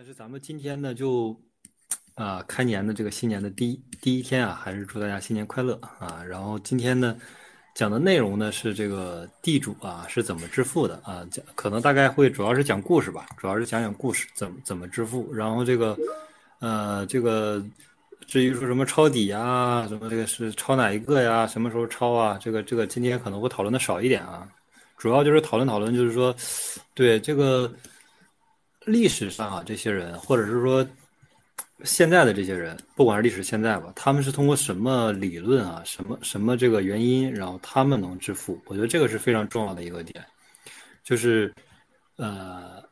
但是咱们今天呢，就啊开年的这个新年的第一第一天啊，还是祝大家新年快乐啊。然后今天呢讲的内容呢是这个地主啊是怎么致富的啊，讲可能大概会主要是讲故事吧，主要是讲讲故事怎么怎么致富。然后这个呃这个至于说什么抄底啊，什么这个是抄哪一个呀，什么时候抄啊，这个这个今天可能会讨论的少一点啊，主要就是讨论讨论，就是说对这个。历史上啊，这些人，或者是说现在的这些人，不管是历史现在吧，他们是通过什么理论啊，什么什么这个原因，然后他们能致富？我觉得这个是非常重要的一个点，就是呃，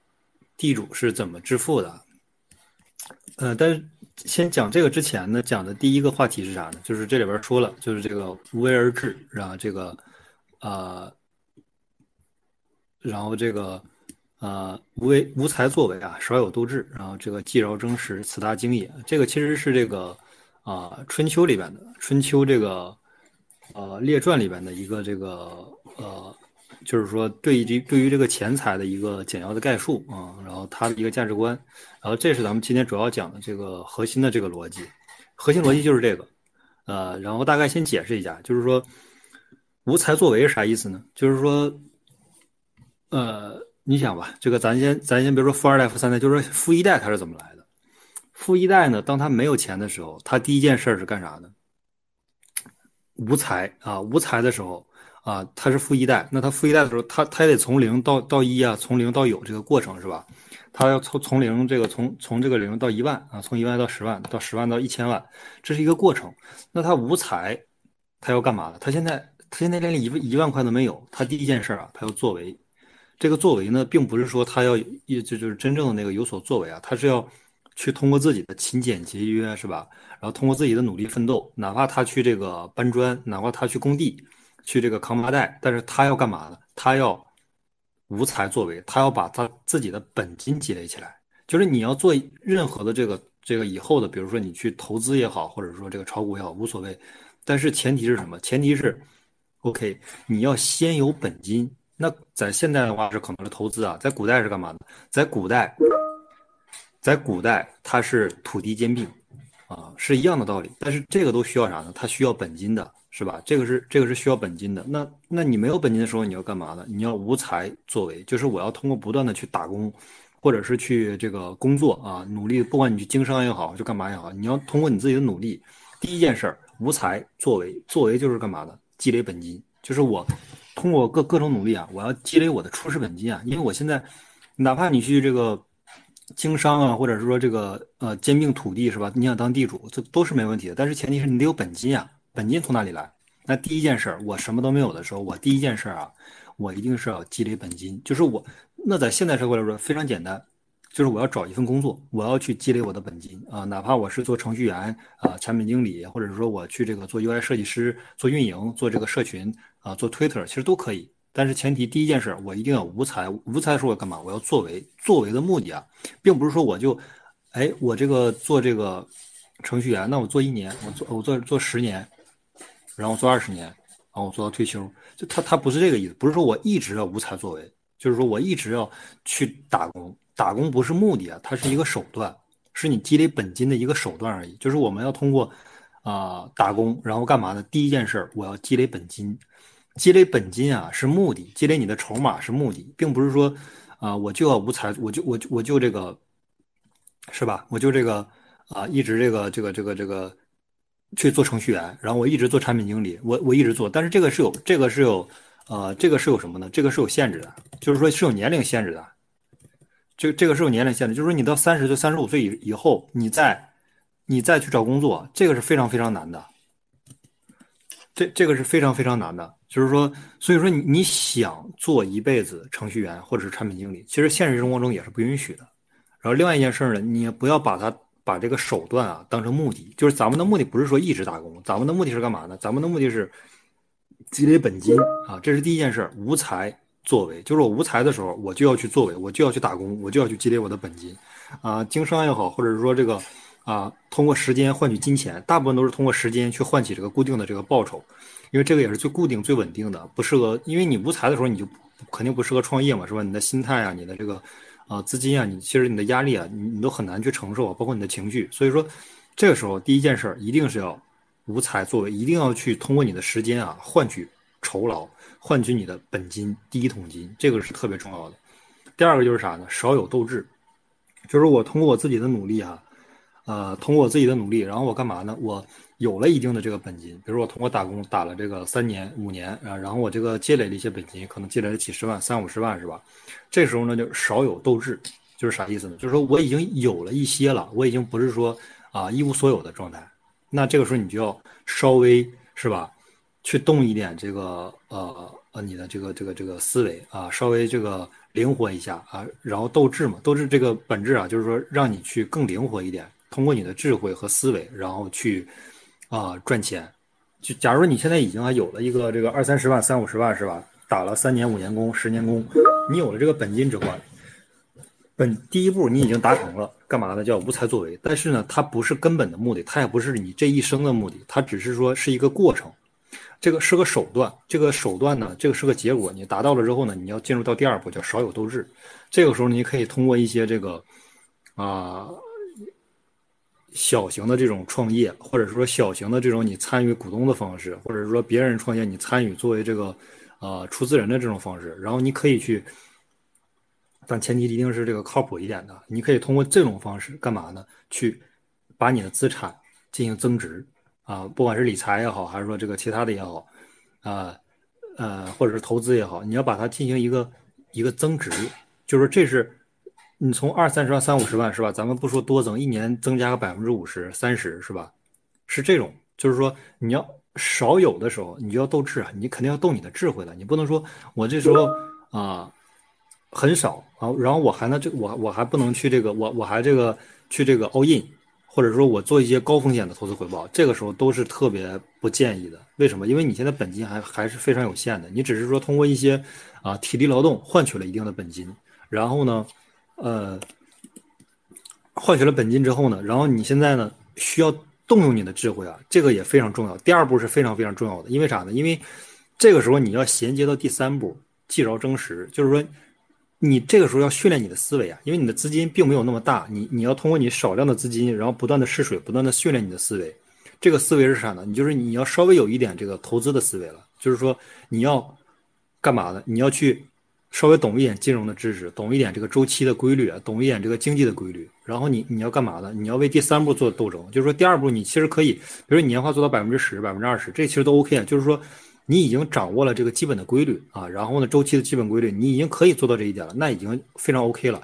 地主是怎么致富的？呃，但是先讲这个之前呢，讲的第一个话题是啥呢？就是这里边说了，就是这个无为而治，然后这个啊，然后这个。啊，无为无才作为啊，少有斗志，然后这个既饶争实，此大经也。这个其实是这个啊，春秋里边的春秋这个呃列传里边的一个这个呃，就是说对于对于这个钱财的一个简要的概述啊，然后它的一个价值观，然后这是咱们今天主要讲的这个核心的这个逻辑，核心逻辑就是这个，呃，然后大概先解释一下，就是说无才作为是啥意思呢？就是说呃。你想吧，这个咱先咱先别说富二代、富三代，就是说富一代他是怎么来的？富一代呢，当他没有钱的时候，他第一件事是干啥呢？无才啊，无才的时候啊，他是富一代。那他富一代的时候，他他也得从零到到一啊，从零到有这个过程是吧？他要从从零这个从从这个零到一万啊，从一万到十万，到十万到一千万，这是一个过程。那他无才，他要干嘛呢？他现在他现在连一一万块都没有，他第一件事啊，他要作为。这个作为呢，并不是说他要一就就是真正的那个有所作为啊，他是要去通过自己的勤俭节约，是吧？然后通过自己的努力奋斗，哪怕他去这个搬砖，哪怕他去工地，去这个扛麻袋，但是他要干嘛呢？他要无才作为，他要把他自己的本金积累起来。就是你要做任何的这个这个以后的，比如说你去投资也好，或者说这个炒股也好，无所谓。但是前提是什么？前提是，OK，你要先有本金。那在现在的话是可能是投资啊，在古代是干嘛的？在古代，在古代它是土地兼并，啊，是一样的道理。但是这个都需要啥呢？它需要本金的，是吧？这个是这个是需要本金的。那那你没有本金的时候，你要干嘛呢？你要无才作为，就是我要通过不断的去打工，或者是去这个工作啊，努力，不管你去经商也好，就干嘛也好，你要通过你自己的努力。第一件事儿，无才作为，作为就是干嘛的？积累本金，就是我。通过各各种努力啊，我要积累我的初始本金啊，因为我现在，哪怕你去这个经商啊，或者是说这个呃兼并土地是吧？你想当地主，这都是没问题的。但是前提是你得有本金啊，本金从哪里来？那第一件事儿，我什么都没有的时候，我第一件事儿啊，我一定是要积累本金。就是我那在现代社会来说非常简单，就是我要找一份工作，我要去积累我的本金啊，哪怕我是做程序员啊、产品经理，或者是说我去这个做 UI 设计师、做运营、做这个社群。啊，做 Twitter 其实都可以，但是前提第一件事，我一定要无才。无才的时候我干嘛？我要作为。作为的目的啊，并不是说我就，哎，我这个做这个程序员，那我做一年，我做我做做十年，然后做二十年，然后我做到退休。就他他不是这个意思，不是说我一直要无才作为，就是说我一直要去打工。打工不是目的啊，它是一个手段，是你积累本金的一个手段而已。就是我们要通过啊打工，然后干嘛呢？第一件事，我要积累本金。积累本金啊是目的，积累你的筹码是目的，并不是说，啊我就要无才，我就我就我就这个，是吧？我就这个啊一直这个这个这个这个去做程序员，然后我一直做产品经理，我我一直做，但是这个是有这个是有呃这个是有什么呢？这个是有限制的，就是说是有年龄限制的，这这个是有年龄限制，就是说你到三十岁、三十五岁以以后，你再你再去找工作，这个是非常非常难的。这这个是非常非常难的，就是说，所以说你你想做一辈子程序员或者是产品经理，其实现实生活中也是不允许的。然后另外一件事呢，你也不要把它把这个手段啊当成目的，就是咱们的目的不是说一直打工，咱们的目的是干嘛呢？咱们的目的是积累本金啊，这是第一件事。无才作为，就是我无才的时候，我就要去作为，我就要去打工，我就要去积累我的本金啊，经商也好，或者是说这个。啊，通过时间换取金钱，大部分都是通过时间去换取这个固定的这个报酬，因为这个也是最固定、最稳定的，不适合。因为你无才的时候，你就肯定不适合创业嘛，是吧？你的心态啊，你的这个啊资金啊，你其实你的压力啊，你你都很难去承受啊，包括你的情绪。所以说，这个时候第一件事儿一定是要无才作为，一定要去通过你的时间啊换取酬劳，换取你的本金第一桶金，这个是特别重要的。第二个就是啥呢？少有斗志，就是我通过我自己的努力啊。呃，通过我自己的努力，然后我干嘛呢？我有了一定的这个本金，比如说我通过打工打了这个三年、五年啊，然后我这个积累了一些本金，可能积累了几十万、三五十万，是吧？这时候呢，就少有斗志，就是啥意思呢？就是说我已经有了一些了，我已经不是说啊一无所有的状态。那这个时候你就要稍微是吧，去动一点这个呃呃你的这个这个这个思维啊，稍微这个灵活一下啊，然后斗志嘛，斗志这个本质啊，就是说让你去更灵活一点。通过你的智慧和思维，然后去啊赚钱。就假如你现在已经有了一个这个二三十万、三五十万是吧？打了三年、五年工、十年工，你有了这个本金之后，本第一步你已经达成了，干嘛呢？叫无才作为。但是呢，它不是根本的目的，它也不是你这一生的目的，它只是说是一个过程，这个是个手段。这个手段呢，这个是个结果。你达到了之后呢，你要进入到第二步，叫少有斗志。这个时候你可以通过一些这个啊。小型的这种创业，或者说小型的这种你参与股东的方式，或者说别人创业你参与作为这个呃出资人的这种方式，然后你可以去，但前提一定是这个靠谱一点的。你可以通过这种方式干嘛呢？去把你的资产进行增值啊，不管是理财也好，还是说这个其他的也好，啊呃或者是投资也好，你要把它进行一个一个增值，就是这是。你从二三十万、三五十万是吧？咱们不说多增，一年增加个百分之五十、三十是吧？是这种，就是说你要少有的时候，你就要斗智啊，你肯定要斗你的智慧的，你不能说我这时候啊很少啊，然后我还能这我我还不能去这个我我还这个去这个 all in，或者说我做一些高风险的投资回报，这个时候都是特别不建议的。为什么？因为你现在本金还还是非常有限的，你只是说通过一些啊体力劳动换取了一定的本金，然后呢？呃，换取了本金之后呢，然后你现在呢需要动用你的智慧啊，这个也非常重要。第二步是非常非常重要的，因为啥呢？因为这个时候你要衔接到第三步，记着真实，就是说你这个时候要训练你的思维啊，因为你的资金并没有那么大，你你要通过你少量的资金，然后不断的试水，不断的训练你的思维。这个思维是啥呢？你就是你要稍微有一点这个投资的思维了，就是说你要干嘛呢？你要去。稍微懂一点金融的知识，懂一点这个周期的规律，懂一点这个经济的规律，然后你你要干嘛呢？你要为第三步做斗争，就是说第二步你其实可以，比如你年化做到百分之十、百分之二十，这其实都 OK 啊。就是说你已经掌握了这个基本的规律啊，然后呢周期的基本规律，你已经可以做到这一点了，那已经非常 OK 了。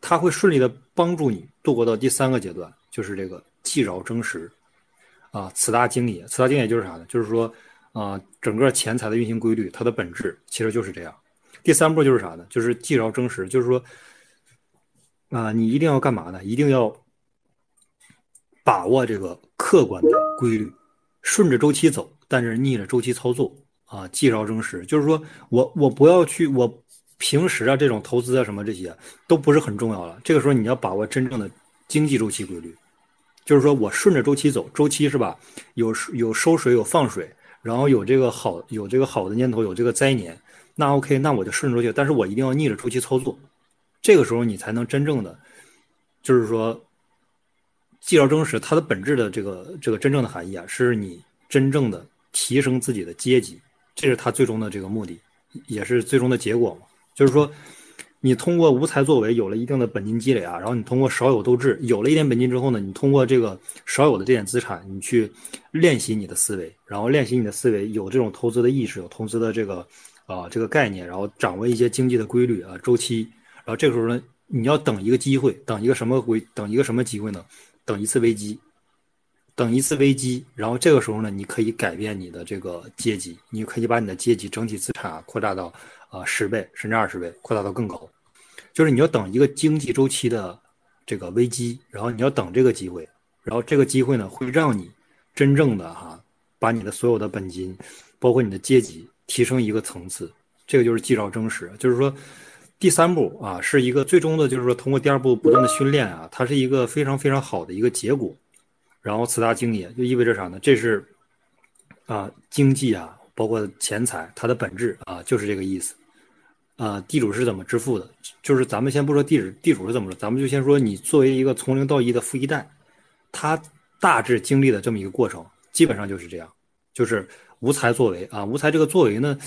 它会顺利的帮助你度过到第三个阶段，就是这个既饶真实啊，此大经也。此大经也就是啥呢？就是说啊，整个钱财的运行规律，它的本质其实就是这样。第三步就是啥呢？就是既饶真实，就是说，啊，你一定要干嘛呢？一定要把握这个客观的规律，顺着周期走，但是逆着周期操作啊。既饶真实，就是说我我不要去，我平时啊这种投资啊什么这些都不是很重要了。这个时候你要把握真正的经济周期规律，就是说我顺着周期走，周期是吧？有有收水有放水，然后有这个好有这个好的念头，有这个灾年。那 OK，那我就顺着周期，但是我一定要逆着周期操作，这个时候你才能真正的，就是说，既要真实，它的本质的这个这个真正的含义啊，是你真正的提升自己的阶级，这是它最终的这个目的，也是最终的结果嘛。就是说，你通过无才作为有了一定的本金积累啊，然后你通过少有斗志有了一点本金之后呢，你通过这个少有的这点资产，你去练习你的思维，然后练习你的思维有这种投资的意识，有投资的这个。啊，这个概念，然后掌握一些经济的规律啊，周期，然后这个时候呢，你要等一个机会，等一个什么规，等一个什么机会呢？等一次危机，等一次危机，然后这个时候呢，你可以改变你的这个阶级，你可以把你的阶级整体资产扩大到啊十倍甚至二十倍，扩大到更高。就是你要等一个经济周期的这个危机，然后你要等这个机会，然后这个机会呢，会让你真正的哈，把你的所有的本金，包括你的阶级。提升一个层次，这个就是记照真实。就是说，第三步啊，是一个最终的，就是说通过第二步不断的训练啊，它是一个非常非常好的一个结果。然后此大经也就意味着啥呢？这是啊，经济啊，包括钱财，它的本质啊，就是这个意思。啊，地主是怎么致富的？就是咱们先不说地主，地主是怎么，咱们就先说你作为一个从零到一的富一代，他大致经历的这么一个过程，基本上就是这样，就是无才作为啊。无才这个作为呢，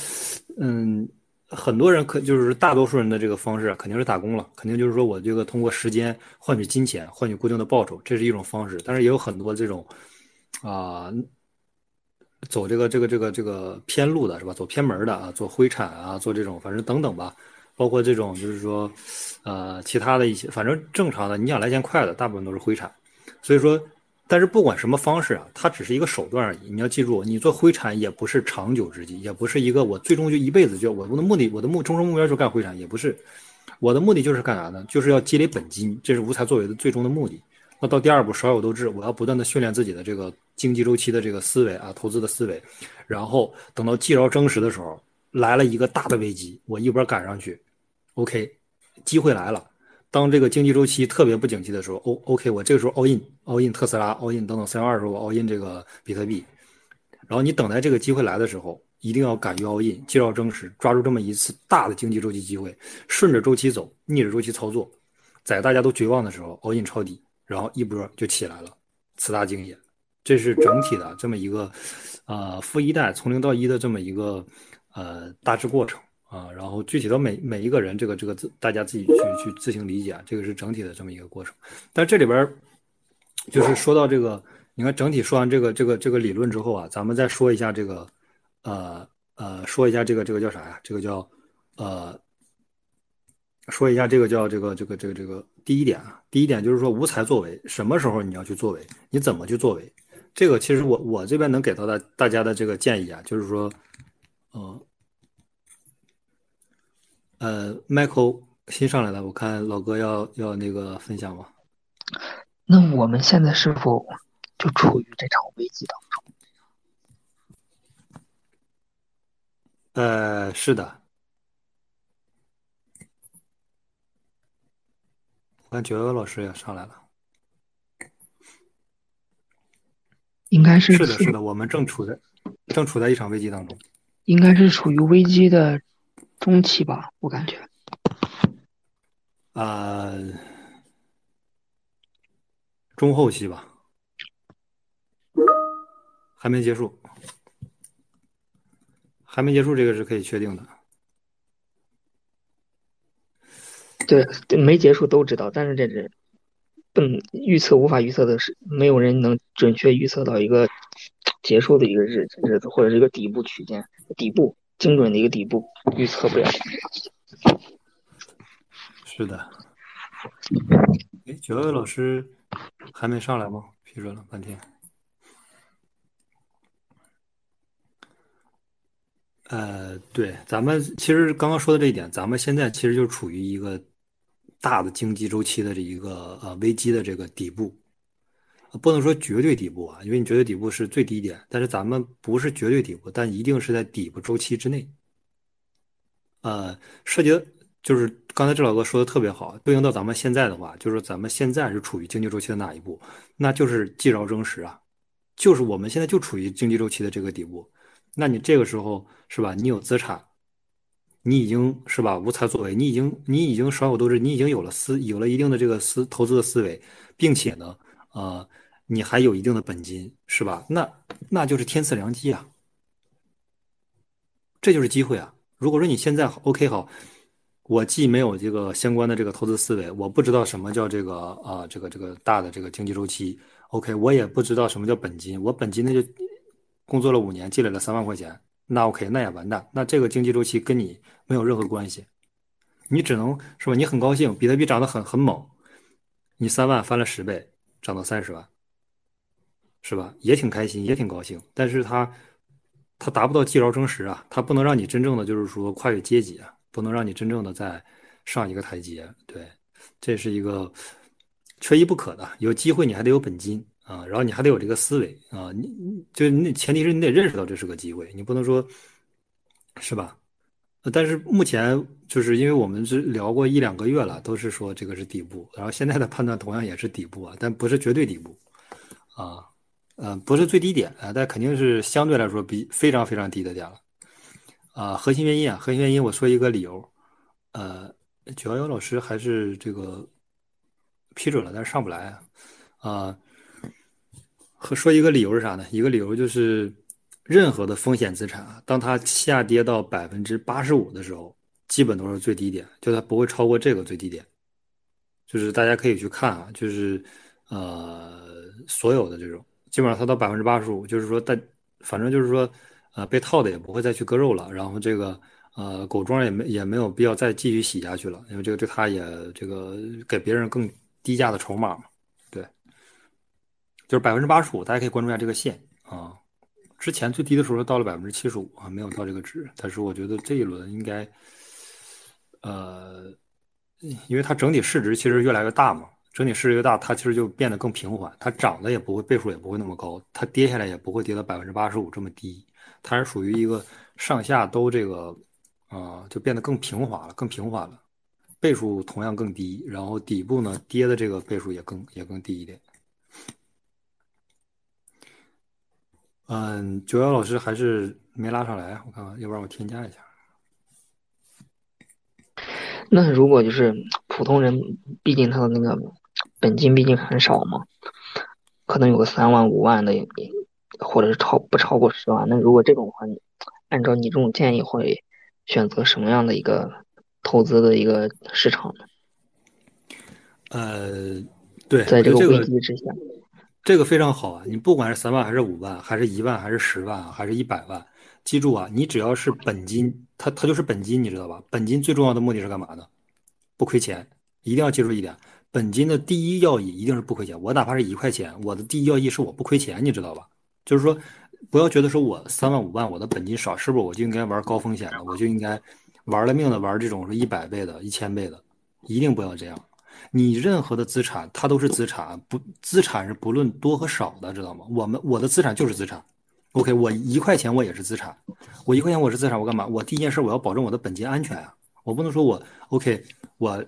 嗯，很多人可就是大多数人的这个方式肯定是打工了，肯定就是说我这个通过时间换取金钱，换取固定的报酬，这是一种方式。但是也有很多这种啊。走这个这个这个这个偏路的是吧？走偏门的啊，做灰产啊，做这种反正等等吧，包括这种就是说，呃，其他的一些，反正正常的，你想来钱快的，大部分都是灰产。所以说，但是不管什么方式啊，它只是一个手段而已。你要记住，你做灰产也不是长久之计，也不是一个我最终就一辈子就我的目的，我的目终生目标就是干灰产，也不是。我的目的就是干啥呢？就是要积累本金，这是无才作为的最终的目的。那到第二步，少有斗志，我要不断的训练自己的这个经济周期的这个思维啊，投资的思维，然后等到既饶争时的时候，来了一个大的危机，我一波赶上去，OK，机会来了。当这个经济周期特别不景气的时候，O OK，我这个时候 all in all in 特斯拉 all in 等等三幺二时候 all in 这个比特币，然后你等待这个机会来的时候，一定要敢于 all in，既要争实，抓住这么一次大的经济周期机会，顺着周期走，逆着周期操作，在大家都绝望的时候 all in 抄底。然后一波就起来了，此大经也，这是整体的这么一个，呃，富一代从零到一的这么一个呃大致过程啊。然后具体到每每一个人，这个这个自大家自己去去自行理解，这个是整体的这么一个过程。但这里边就是说到这个，你看整体说完这个这个这个理论之后啊，咱们再说一下这个，呃呃，说一下这个这个叫啥呀？这个叫呃。说一下这个叫这个这个这个这个第一点啊，第一点就是说无才作为，什么时候你要去作为，你怎么去作为？这个其实我我这边能给到大大家的这个建议啊，就是说，呃，呃，Michael 新上来的，我看老哥要要那个分享吗？那我们现在是否就处于这场危机当中？呃，是的。我看九幺老师也上来了，应该是是的，是的，我们正处在正处在一场危机当中，应该是处于危机的中期吧，我感觉。啊，中后期吧，还没结束，还没结束，这个是可以确定的。对，没结束都知道，但是这是，嗯，预测无法预测的是，没有人能准确预测到一个结束的一个日子日子，或者是一个底部区间，底部精准的一个底部预测不了。是的。哎，九位老师还没上来吗？批准了半天。呃，对，咱们其实刚刚说的这一点，咱们现在其实就处于一个。大的经济周期的这一个呃危机的这个底部，不能说绝对底部啊，因为你绝对底部是最低点，但是咱们不是绝对底部，但一定是在底部周期之内。呃，涉及就是刚才这老哥说的特别好，对应到咱们现在的话，就是咱们现在是处于经济周期的哪一步？那就是既饶争时啊，就是我们现在就处于经济周期的这个底部。那你这个时候是吧？你有资产。你已经是吧无才作为，你已经你已经少有斗志，你已经有了思有了一定的这个思投资的思维，并且呢，呃，你还有一定的本金，是吧？那那就是天赐良机啊，这就是机会啊。如果说你现在 OK 好，我既没有这个相关的这个投资思维，我不知道什么叫这个啊这个这个大的这个经济周期，OK，我也不知道什么叫本金，我本金那就工作了五年，积累了三万块钱。那 OK，那也完蛋。那这个经济周期跟你没有任何关系，你只能是吧？你很高兴，比特币涨得很很猛，你三万翻了十倍，涨到三十万，是吧？也挺开心，也挺高兴。但是他，他达不到既饶争时啊，他不能让你真正的就是说跨越阶级啊，不能让你真正的再上一个台阶。对，这是一个缺一不可的。有机会你还得有本金。啊，然后你还得有这个思维啊，你就那前提是你得认识到这是个机会，你不能说，是吧？但是目前就是因为我们是聊过一两个月了，都是说这个是底部，然后现在的判断同样也是底部啊，但不是绝对底部啊，嗯，不是最低点啊，但肯定是相对来说比非常非常低的点了啊。核心原因啊，核心原因我说一个理由呃，九幺幺老师还是这个批准了，但是上不来啊。啊，和说一个理由是啥呢？一个理由就是，任何的风险资产啊，当它下跌到百分之八十五的时候，基本都是最低点，就它不会超过这个最低点。就是大家可以去看啊，就是呃，所有的这种，基本上它到百分之八十五，就是说，但反正就是说，呃，被套的也不会再去割肉了，然后这个。呃，狗庄也没也没有必要再继续洗下去了，因为这个对他也这个给别人更低价的筹码嘛。对，就是百分之八十五，大家可以关注一下这个线啊。之前最低的时候到了百分之七十五啊，没有到这个值，但是我觉得这一轮应该，呃，因为它整体市值其实越来越大嘛，整体市值越大，它其实就变得更平缓，它涨的也不会倍数也不会那么高，它跌下来也不会跌到百分之八十五这么低，它是属于一个上下都这个。啊，就变得更平滑了，更平缓了，倍数同样更低，然后底部呢跌的这个倍数也更也更低一点。嗯，九幺老师还是没拉上来，我看看，要不然我添加一下。那如果就是普通人，毕竟他的那个本金毕竟很少嘛，可能有个三万五万的，或者是超不超过十万。那如果这种话，按照你这种建议会？选择什么样的一个投资的一个市场呢？呃，对，在这个危机之下，这个非常好啊！你不管是三万还是五万，还是一万还是十万还是一百万，记住啊，你只要是本金，它它就是本金，你知道吧？本金最重要的目的是干嘛的？不亏钱，一定要记住一点，本金的第一要义一定是不亏钱。我哪怕是一块钱，我的第一要义是我不亏钱，你知道吧？就是说。不要觉得说我三万五万我的本金少，是不是我就应该玩高风险的？我就应该玩了命的玩这种是一百倍的、一千倍的，一定不要这样。你任何的资产，它都是资产，不资产是不论多和少的，知道吗？我们我的资产就是资产。OK，我一块钱我也是资产，我一块钱我是资产，我干嘛？我第一件事我要保证我的本金安全啊！我不能说我 OK，我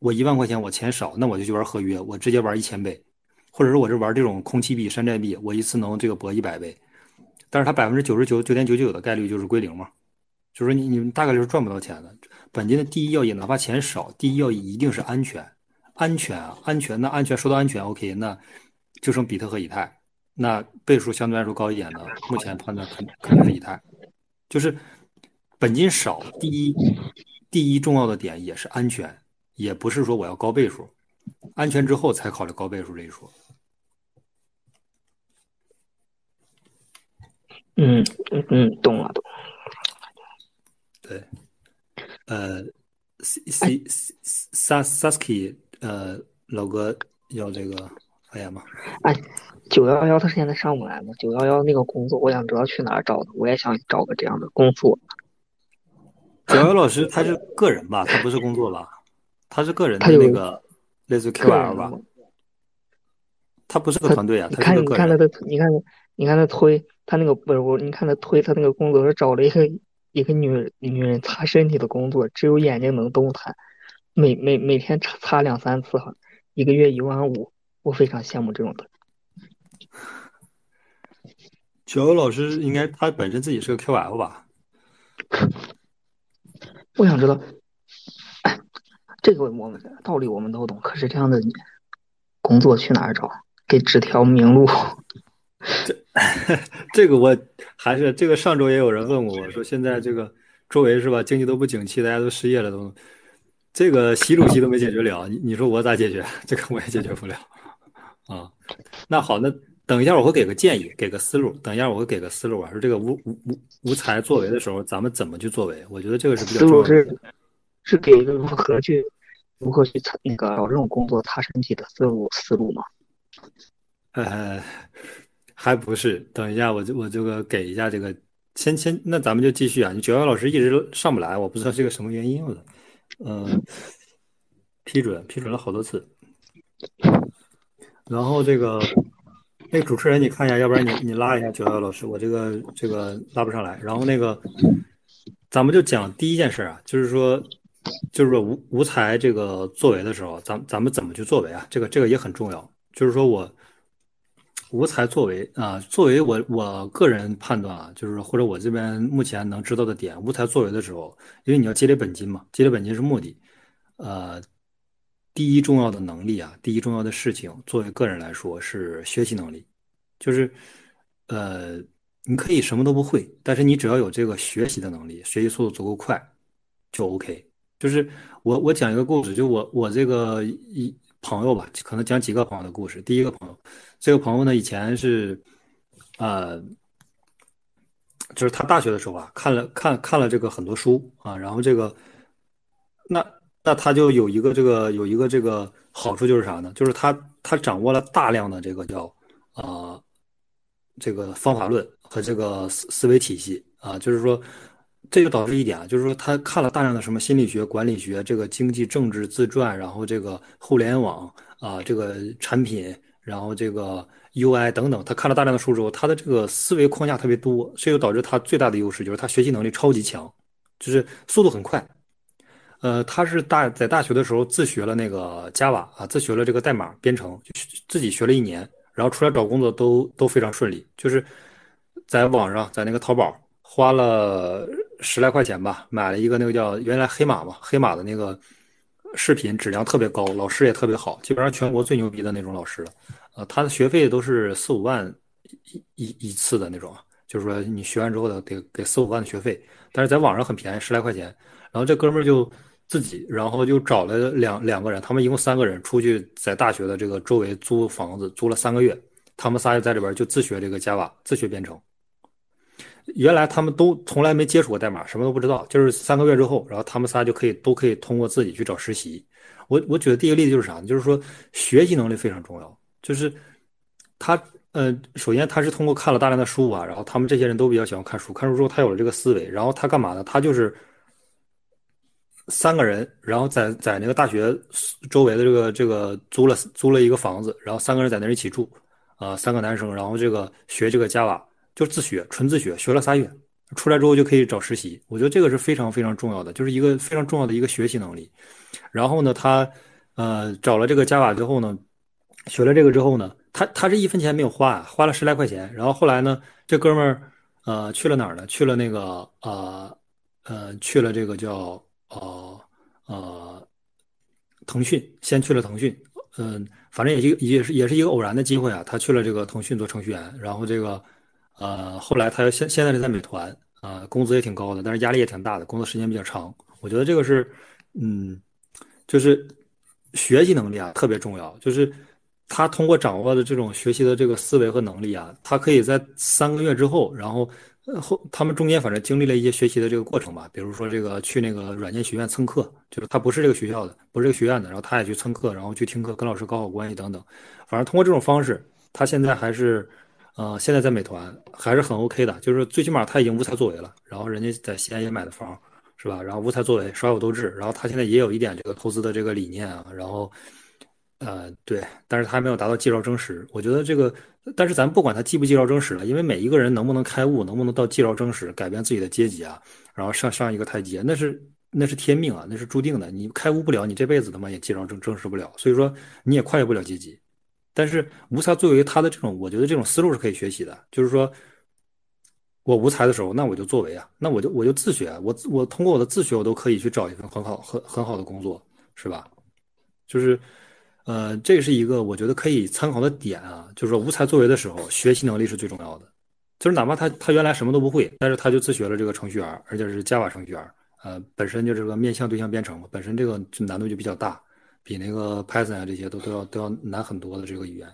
我一万块钱我钱少，那我就去玩合约，我直接玩一千倍，或者说我是玩这种空气币、山寨币，我一次能这个博一百倍。但是它百分之九十九九点九九的概率就是归零嘛，就是说你你们大概率是赚不到钱的。本金的第一要义，哪怕钱少，第一要义一定是安全，安全啊，安全。那安全说到安全，OK，那就剩比特和以太，那倍数相对来说高一点的，目前判断肯肯定是以太。就是本金少，第一第一重要的点也是安全，也不是说我要高倍数，安全之后才考虑高倍数这一说。嗯嗯嗯，懂了懂。对，呃，C C C Sasky，呃，老哥要这个发言吗？哎，九幺幺他现在上不来吗？九幺幺那个工作，我想知道去哪儿找的，我也想找个这样的工作。九幺幺老师他是个人吧？他不是工作吧？他是个人的那个类似 QL 吧？他不是个团队啊，他是个个人。你看他的，你看你看他推。他那个不是我，你看他推他那个工作是找了一个一个女女人擦身体的工作，只有眼睛能动弹，每每每天擦擦两三次哈，一个月一万五，我非常羡慕这种的。小欧老师应该他本身自己是个 QL 吧？我想知道，这个我们道理我们都懂，可是这样的工作去哪儿找？给指条明路。这 这个我还是这个上周也有人问过我说，现在这个周围是吧，经济都不景气，大家都失业了，都这个习主席都没解决了，你你说我咋解决？这个我也解决不了啊。那好，那等一下我会给个建议，给个思路。等一下我会给个思路啊，说这个无无无无才作为的时候，咱们怎么去作为？我觉得这个是比较重要的。是是给一个如何去如何去那个找这种工作他身体的思路思路吗？呃。还不是，等一下，我就我这个给一下这个，先先，那咱们就继续啊。你九幺老师一直上不来，我不知道是个什么原因了。嗯，批准批准了好多次，然后这个那主持人你看一下，要不然你你拉一下九幺老师，我这个这个拉不上来。然后那个咱们就讲第一件事啊，就是说就是说无无才这个作为的时候，咱咱们怎么去作为啊？这个这个也很重要，就是说我。无才作为啊，作为我我个人判断啊，就是或者我这边目前能知道的点，无才作为的时候，因为你要积累本金嘛，积累本金是目的，呃，第一重要的能力啊，第一重要的事情，作为个人来说是学习能力，就是呃，你可以什么都不会，但是你只要有这个学习的能力，学习速度足够快，就 OK。就是我我讲一个故事，就我我这个一朋友吧，可能讲几个朋友的故事。第一个朋友。这个朋友呢，以前是，呃，就是他大学的时候啊，看了看看了这个很多书啊，然后这个，那那他就有一个这个有一个这个好处就是啥呢？就是他他掌握了大量的这个叫啊，这个方法论和这个思思维体系啊，就是说，这就导致一点啊，就是说他看了大量的什么心理学、管理学、这个经济、政治自传，然后这个互联网啊，这个产品。然后这个 UI 等等，他看了大量的书之后，他的这个思维框架特别多，这就导致他最大的优势就是他学习能力超级强，就是速度很快。呃，他是大在大学的时候自学了那个 Java 啊，自学了这个代码编程，就自己学了一年，然后出来找工作都都非常顺利，就是在网上在那个淘宝花了十来块钱吧，买了一个那个叫原来黑马嘛，黑马的那个视频质量特别高，老师也特别好，基本上全国最牛逼的那种老师了。呃，他的学费都是四五万一一一次的那种，就是说你学完之后的得给四五万的学费，但是在网上很便宜，十来块钱。然后这哥们儿就自己，然后就找了两两个人，他们一共三个人出去在大学的这个周围租房子，租了三个月，他们仨就在里边就自学这个 Java，自学编程。原来他们都从来没接触过代码，什么都不知道，就是三个月之后，然后他们仨就可以都可以通过自己去找实习。我我举的第一个例子就是啥呢？就是说学习能力非常重要。就是他，呃，首先他是通过看了大量的书啊，然后他们这些人都比较喜欢看书，看书之后他有了这个思维，然后他干嘛呢？他就是三个人，然后在在那个大学周围的这个这个租了租了一个房子，然后三个人在那儿一起住，啊，三个男生，然后这个学这个 Java 就自学，纯自学，学了仨月，出来之后就可以找实习。我觉得这个是非常非常重要的，就是一个非常重要的一个学习能力。然后呢，他呃找了这个 Java 之后呢。学了这个之后呢，他他是一分钱没有花，花了十来块钱。然后后来呢，这哥们儿呃去了哪儿呢？去了那个呃呃去了这个叫呃呃腾讯，先去了腾讯。嗯，反正也也也是也是一个偶然的机会啊，他去了这个腾讯做程序员。然后这个呃后来他现现在是在美团啊，工资也挺高的，但是压力也挺大的，工作时间比较长。我觉得这个是嗯，就是学习能力啊特别重要，就是。他通过掌握的这种学习的这个思维和能力啊，他可以在三个月之后，然后后他们中间反正经历了一些学习的这个过程吧，比如说这个去那个软件学院蹭课，就是他不是这个学校的，不是这个学院的，然后他也去蹭课，然后去听课，跟老师搞好关系等等。反正通过这种方式，他现在还是，呃，现在在美团还是很 OK 的，就是最起码他已经无才作为了。然后人家在西安也买的房，是吧？然后无才作为，耍有斗志。然后他现在也有一点这个投资的这个理念啊，然后。呃，对，但是他还没有达到介绍真实。我觉得这个，但是咱不管他积不介绍真实了，因为每一个人能不能开悟，能不能到介绍真实，改变自己的阶级啊，然后上上一个台阶，那是那是天命啊，那是注定的。你开悟不了，你这辈子他妈也介绍证证实不了，所以说你也跨越不了阶级。但是无才作为他的这种，我觉得这种思路是可以学习的。就是说，我无才的时候，那我就作为啊，那我就我就自学，我我通过我的自学，我都可以去找一份很好很很好的工作，是吧？就是。呃，这是一个我觉得可以参考的点啊，就是说无才作为的时候，学习能力是最重要的。就是哪怕他他原来什么都不会，但是他就自学了这个程序员，而且是 Java 程序员，呃，本身就这个面向对象编程嘛，本身这个难度就比较大，比那个 Python 啊这些都都要都要难很多的这个语言。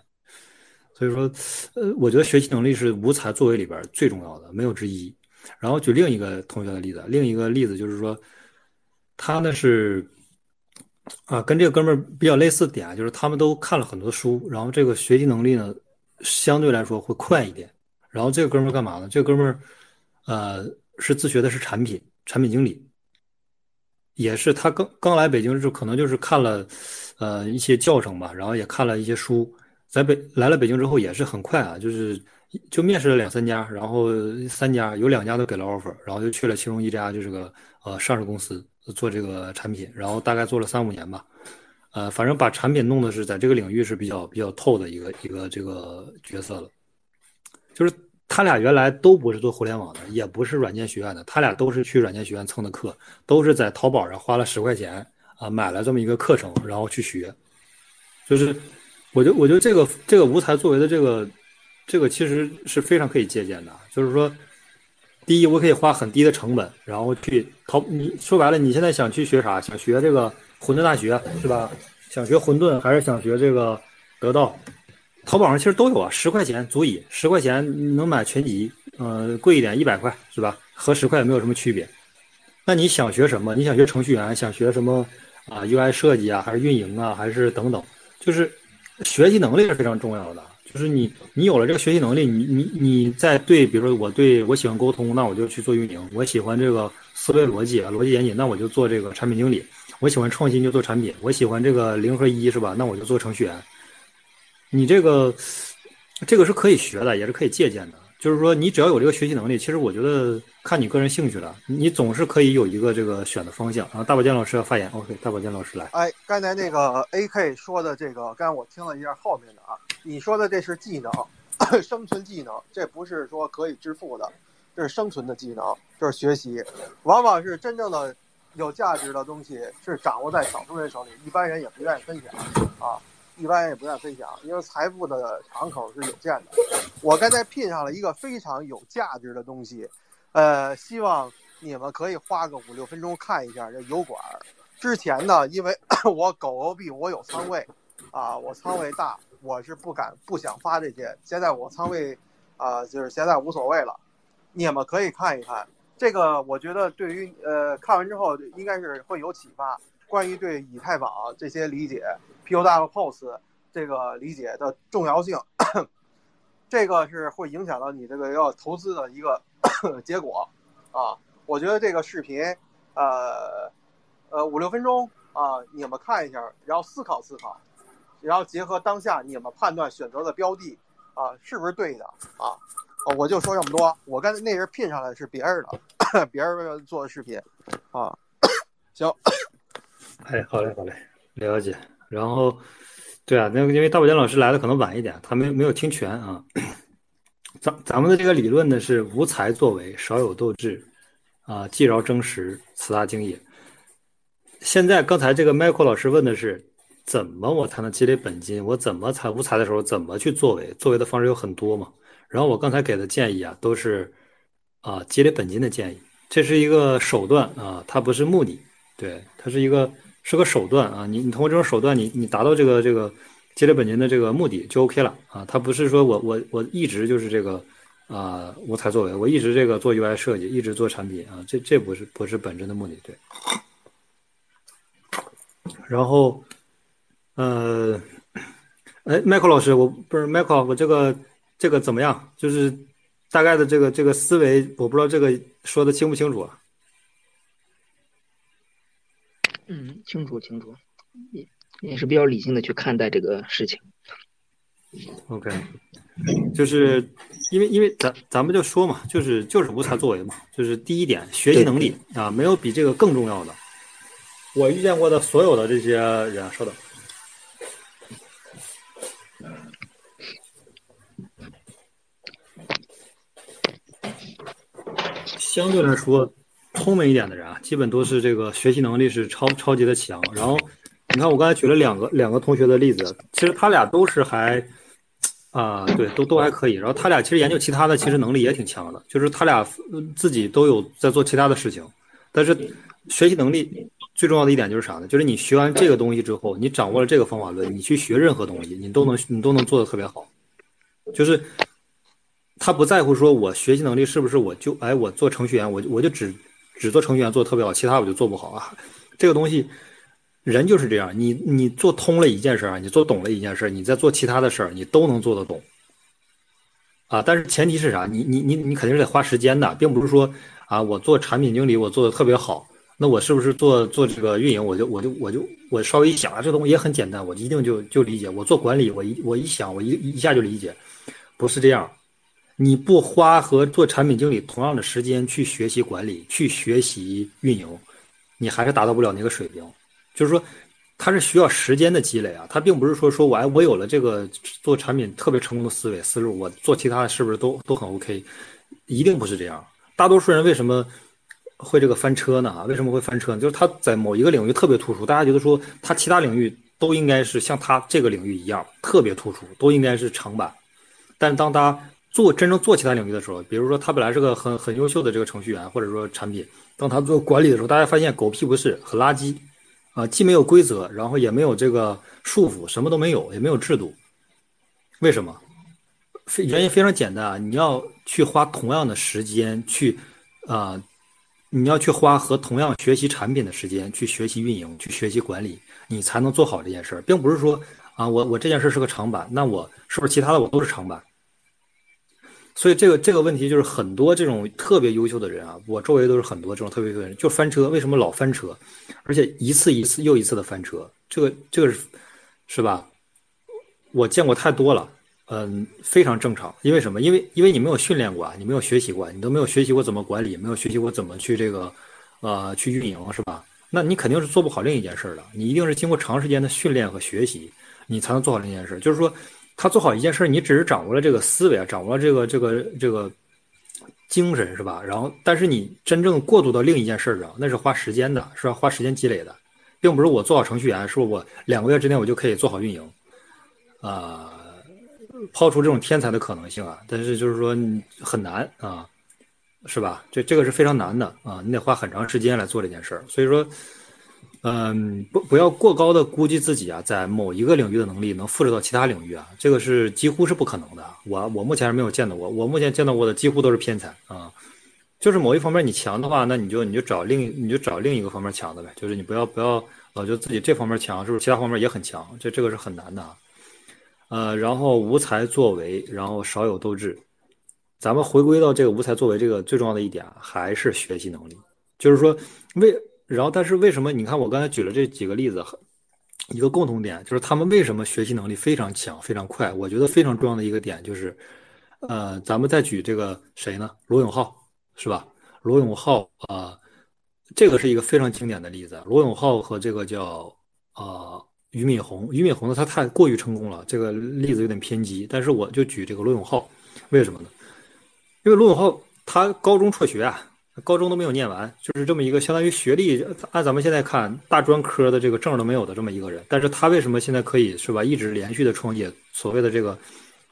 所以说，呃，我觉得学习能力是无才作为里边最重要的，没有之一。然后举另一个同学的例子，另一个例子就是说，他呢是。啊，跟这个哥们儿比较类似的点，就是他们都看了很多书，然后这个学习能力呢，相对来说会快一点。然后这个哥们儿干嘛呢？这个哥们儿，呃，是自学的是产品产品经理，也是他刚刚来北京时候，可能就是看了，呃，一些教程吧，然后也看了一些书，在北来了北京之后也是很快啊，就是就面试了两三家，然后三家有两家都给了 offer，然后就去了其中一家，就是个呃上市公司。做这个产品，然后大概做了三五年吧，呃，反正把产品弄的是在这个领域是比较比较透的一个一个这个角色了。就是他俩原来都不是做互联网的，也不是软件学院的，他俩都是去软件学院蹭的课，都是在淘宝上花了十块钱啊买了这么一个课程，然后去学。就是，我觉得我觉得这个这个无才作为的这个这个其实是非常可以借鉴的，就是说。第一，我可以花很低的成本，然后去淘。你说白了，你现在想去学啥？想学这个混沌大学是吧？想学混沌还是想学这个得道？淘宝上其实都有啊，十块钱足以，十块钱能买全集。呃，贵一点一百块是吧？和十块也没有什么区别。那你想学什么？你想学程序员？想学什么啊？UI 设计啊，还是运营啊，还是等等？就是学习能力是非常重要的。就是你，你有了这个学习能力，你你你在对，比如说我对我喜欢沟通，那我就去做运营；我喜欢这个思维逻辑、逻辑严谨，那我就做这个产品经理；我喜欢创新就做产品；我喜欢这个零和一，是吧？那我就做程序员。你这个这个是可以学的，也是可以借鉴的。就是说，你只要有这个学习能力，其实我觉得看你个人兴趣了，你总是可以有一个这个选的方向。然后大宝剑老师要发言，OK，大宝剑老师来。哎，刚才那个 AK 说的这个，刚才我听了一下后面的啊。你说的这是技能，生存技能，这不是说可以致富的，这是生存的技能，就是学习。往往是真正的有价值的东西是掌握在少数人手里，一般人也不愿意分享啊，一般人也不愿分享，因为财富的敞口是有限的。我刚才拼上了一个非常有价值的东西，呃，希望你们可以花个五六分钟看一下这油管。之前呢，因为 我狗狗币我有仓位，啊，我仓位大。我是不敢不想发这些，现在我仓位，啊，就是现在无所谓了。你们可以看一看这个，我觉得对于呃看完之后应该是会有启发。关于对以太坊这些理解，POW、这个理解的重要性，这个是会影响到你这个要投资的一个 结果啊。我觉得这个视频，呃呃五六分钟啊，你们看一下，然后思考思考。然后结合当下你们判断选择的标的，啊，是不是对的啊？我就说这么多。我刚才那人聘上来是别人的，别人做的视频，啊，行。哎，好嘞，好嘞，了解。然后，对啊，那个因为大宝剑老师来的可能晚一点，他没没有听全啊。咱咱们的这个理论呢是无才作为，少有斗志，啊，既饶争实，此大经也。现在刚才这个 Michael 老师问的是。怎么我才能积累本金？我怎么才无才的时候怎么去作为？作为的方式有很多嘛。然后我刚才给的建议啊，都是啊积累本金的建议。这是一个手段啊，它不是目的。对，它是一个是个手段啊。你你通过这种手段，你你达到这个这个积累本金的这个目的就 OK 了啊。它不是说我我我一直就是这个啊无才作为，我一直这个做 UI 设计，一直做产品啊。这这不是不是本质的目的。对。然后。呃，哎，Michael 老师，我不是 Michael，，我这个这个怎么样？就是大概的这个这个思维，我不知道这个说的清不清楚啊？嗯，清楚清楚，也也是比较理性的去看待这个事情。OK，就是因为因为咱咱们就说嘛，就是就是无才作为嘛，就是第一点，学习能力啊，没有比这个更重要的。我遇见过的所有的这些人，稍等。相对来说，聪明一点的人啊，基本都是这个学习能力是超超级的强。然后，你看我刚才举了两个两个同学的例子，其实他俩都是还啊，对，都都还可以。然后他俩其实研究其他的，其实能力也挺强的，就是他俩自己都有在做其他的事情。但是学习能力最重要的一点就是啥呢？就是你学完这个东西之后，你掌握了这个方法论，你去学任何东西，你都能你都能做的特别好，就是。他不在乎说，我学习能力是不是我就哎，我做程序员，我我就只只做程序员做的特别好，其他我就做不好啊。这个东西，人就是这样，你你做通了一件事儿，你做懂了一件事，你再做其他的事儿，你都能做得懂啊。但是前提是啥？你你你你肯定是得花时间的，并不是说啊，我做产品经理我做的特别好，那我是不是做做这个运营，我就我就我就我稍微一想啊，这东西也很简单，我一定就就理解。我做管理，我一我一想，我一一下就理解，不是这样。你不花和做产品经理同样的时间去学习管理、去学习运营，你还是达到不了那个水平。就是说，它是需要时间的积累啊，它并不是说说我我有了这个做产品特别成功的思维思路，我做其他的是不是都都很 OK？一定不是这样。大多数人为什么会这个翻车呢？啊，为什么会翻车呢？就是他在某一个领域特别突出，大家觉得说他其他领域都应该是像他这个领域一样特别突出，都应该是长板。但当他做真正做其他领域的时候，比如说他本来是个很很优秀的这个程序员或者说产品，当他做管理的时候，大家发现狗屁不是，很垃圾。啊，既没有规则，然后也没有这个束缚，什么都没有，也没有制度。为什么？原因非常简单啊，你要去花同样的时间去，啊，你要去花和同样学习产品的时间去学习运营，去学习管理，你才能做好这件事儿，并不是说啊，我我这件事是个长板，那我是不是其他的我都是长板？所以这个这个问题就是很多这种特别优秀的人啊，我周围都是很多这种特别优秀的人，就翻车。为什么老翻车？而且一次一次又一次的翻车，这个这个是是吧？我见过太多了，嗯，非常正常。因为什么？因为因为你没有训练过啊，你没有学习过，你都没有学习过怎么管理，没有学习过怎么去这个呃去运营，是吧？那你肯定是做不好另一件事的。你一定是经过长时间的训练和学习，你才能做好这件事。就是说。他做好一件事，你只是掌握了这个思维啊，掌握了这个这个这个精神是吧？然后，但是你真正过渡到另一件事上，那是花时间的，是要花时间积累的，并不是我做好程序员，说我两个月之内我就可以做好运营，啊，抛出这种天才的可能性啊，但是就是说很难啊，是吧？这这个是非常难的啊，你得花很长时间来做这件事儿，所以说。嗯，不不要过高的估计自己啊，在某一个领域的能力能复制到其他领域啊，这个是几乎是不可能的。我我目前是没有见到过，我目前见到过的几乎都是偏才啊。就是某一方面你强的话，那你就你就找另你就找另一个方面强的呗。就是你不要不要老觉得自己这方面强，是不是其他方面也很强？这这个是很难的啊。呃，然后无才作为，然后少有斗志。咱们回归到这个无才作为这个最重要的一点，还是学习能力。就是说为。然后，但是为什么？你看，我刚才举了这几个例子，一个共同点就是他们为什么学习能力非常强、非常快？我觉得非常重要的一个点就是，呃，咱们再举这个谁呢？罗永浩是吧？罗永浩啊，这个是一个非常经典的例子。罗永浩和这个叫啊俞敏洪，俞敏洪呢他太过于成功了，这个例子有点偏激。但是我就举这个罗永浩，为什么呢？因为罗永浩他高中辍学啊。高中都没有念完，就是这么一个相当于学历按咱们现在看大专科的这个证都没有的这么一个人，但是他为什么现在可以是吧？一直连续的创业，所谓的这个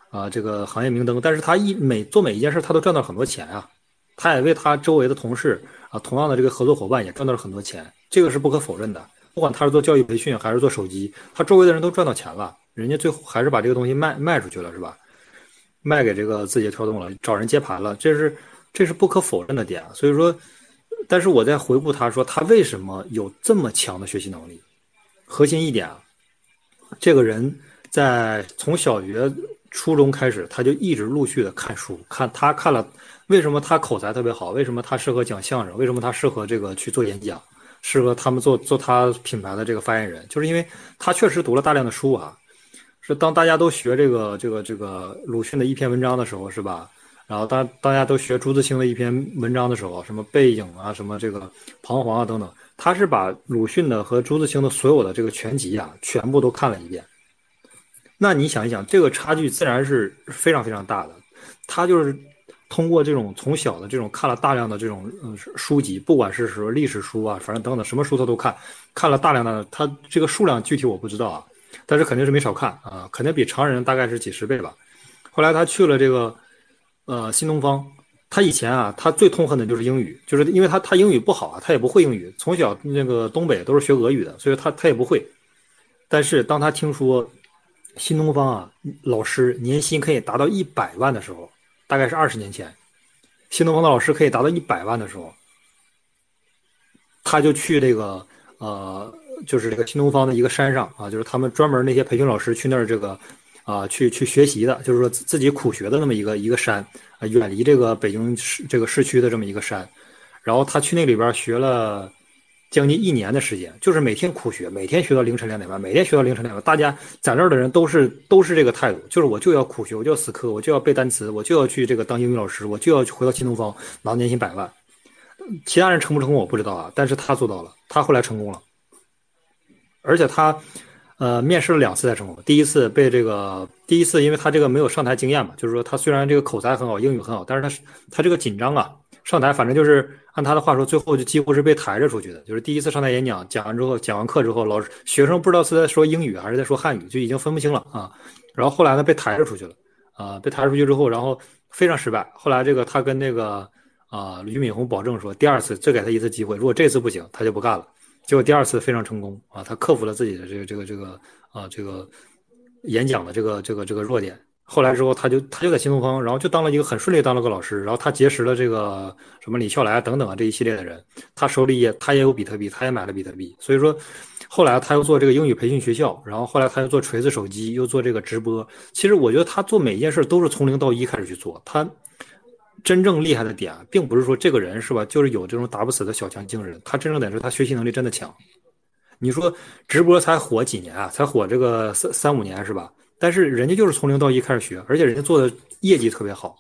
啊这个行业明灯，但是他一每做每一件事他都赚到很多钱啊，他也为他周围的同事啊同样的这个合作伙伴也赚到了很多钱，这个是不可否认的。不管他是做教育培训还是做手机，他周围的人都赚到钱了，人家最后还是把这个东西卖卖出去了是吧？卖给这个字节跳动了，找人接盘了，这是。这是不可否认的点，所以说，但是我在回顾他说他为什么有这么强的学习能力，核心一点啊，这个人在从小学、初中开始，他就一直陆续的看书，看他看了，为什么他口才特别好？为什么他适合讲相声？为什么他适合这个去做演讲？适合他们做做他品牌的这个发言人？就是因为他确实读了大量的书啊，是当大家都学这个这个这个鲁迅的一篇文章的时候，是吧？然后大大家都学朱自清的一篇文章的时候，什么背影啊，什么这个彷徨啊等等，他是把鲁迅的和朱自清的所有的这个全集啊，全部都看了一遍。那你想一想，这个差距自然是非常非常大的。他就是通过这种从小的这种看了大量的这种嗯书籍，不管是说历史书啊，反正等等什么书他都看，看了大量的，他这个数量具体我不知道啊，但是肯定是没少看啊，肯定比常人大概是几十倍吧。后来他去了这个。呃，新东方，他以前啊，他最痛恨的就是英语，就是因为他他英语不好啊，他也不会英语，从小那个东北都是学俄语的，所以他他也不会。但是当他听说新东方啊老师年薪可以达到一百万的时候，大概是二十年前，新东方的老师可以达到一百万的时候，他就去这个呃，就是这个新东方的一个山上啊，就是他们专门那些培训老师去那儿这个。啊，去去学习的，就是说自己苦学的那么一个一个山啊，远离这个北京市这个市区的这么一个山，然后他去那里边学了将近一年的时间，就是每天苦学，每天学到凌晨两点半，每天学到凌晨两点半。大家在那儿的人都是都是这个态度，就是我就要苦学，我就要死磕，我就要背单词，我就要去这个当英语老师，我就要回到新东方拿年薪百万。其他人成不成功我不知道啊，但是他做到了，他后来成功了。而且他，呃，面试了两次才成功。第一次被这个第一次，因为他这个没有上台经验嘛，就是说他虽然这个口才很好，英语很好，但是他他这个紧张啊，上台反正就是按他的话说，最后就几乎是被抬着出去的。就是第一次上台演讲，讲完之后，讲完课之后，老师学生不知道是在说英语还是在说汉语，就已经分不清了啊。然后后来呢，被抬着出去了，啊，被抬出去之后，然后非常失败。后来这个他跟那个啊俞敏洪保证说，第二次再给他一次机会，如果这次不行，他就不干了。结果第二次非常成功啊，他克服了自己的这个这个这个啊这个演讲的这个这个这个弱点。后来之后，他就他就在新东方，然后就当了一个很顺利当了个老师。然后他结识了这个什么李笑来等等啊这一系列的人，他手里也他也有比特币，他也买了比特币。所以说，后来他又做这个英语培训学校，然后后来他又做锤子手机，又做这个直播。其实我觉得他做每一件事都是从零到一开始去做。他真正厉害的点，并不是说这个人是吧，就是有这种打不死的小强精神。他真正点是他学习能力真的强。你说直播才火几年啊？才火这个三三五年是吧？但是人家就是从零到一开始学，而且人家做的业绩特别好，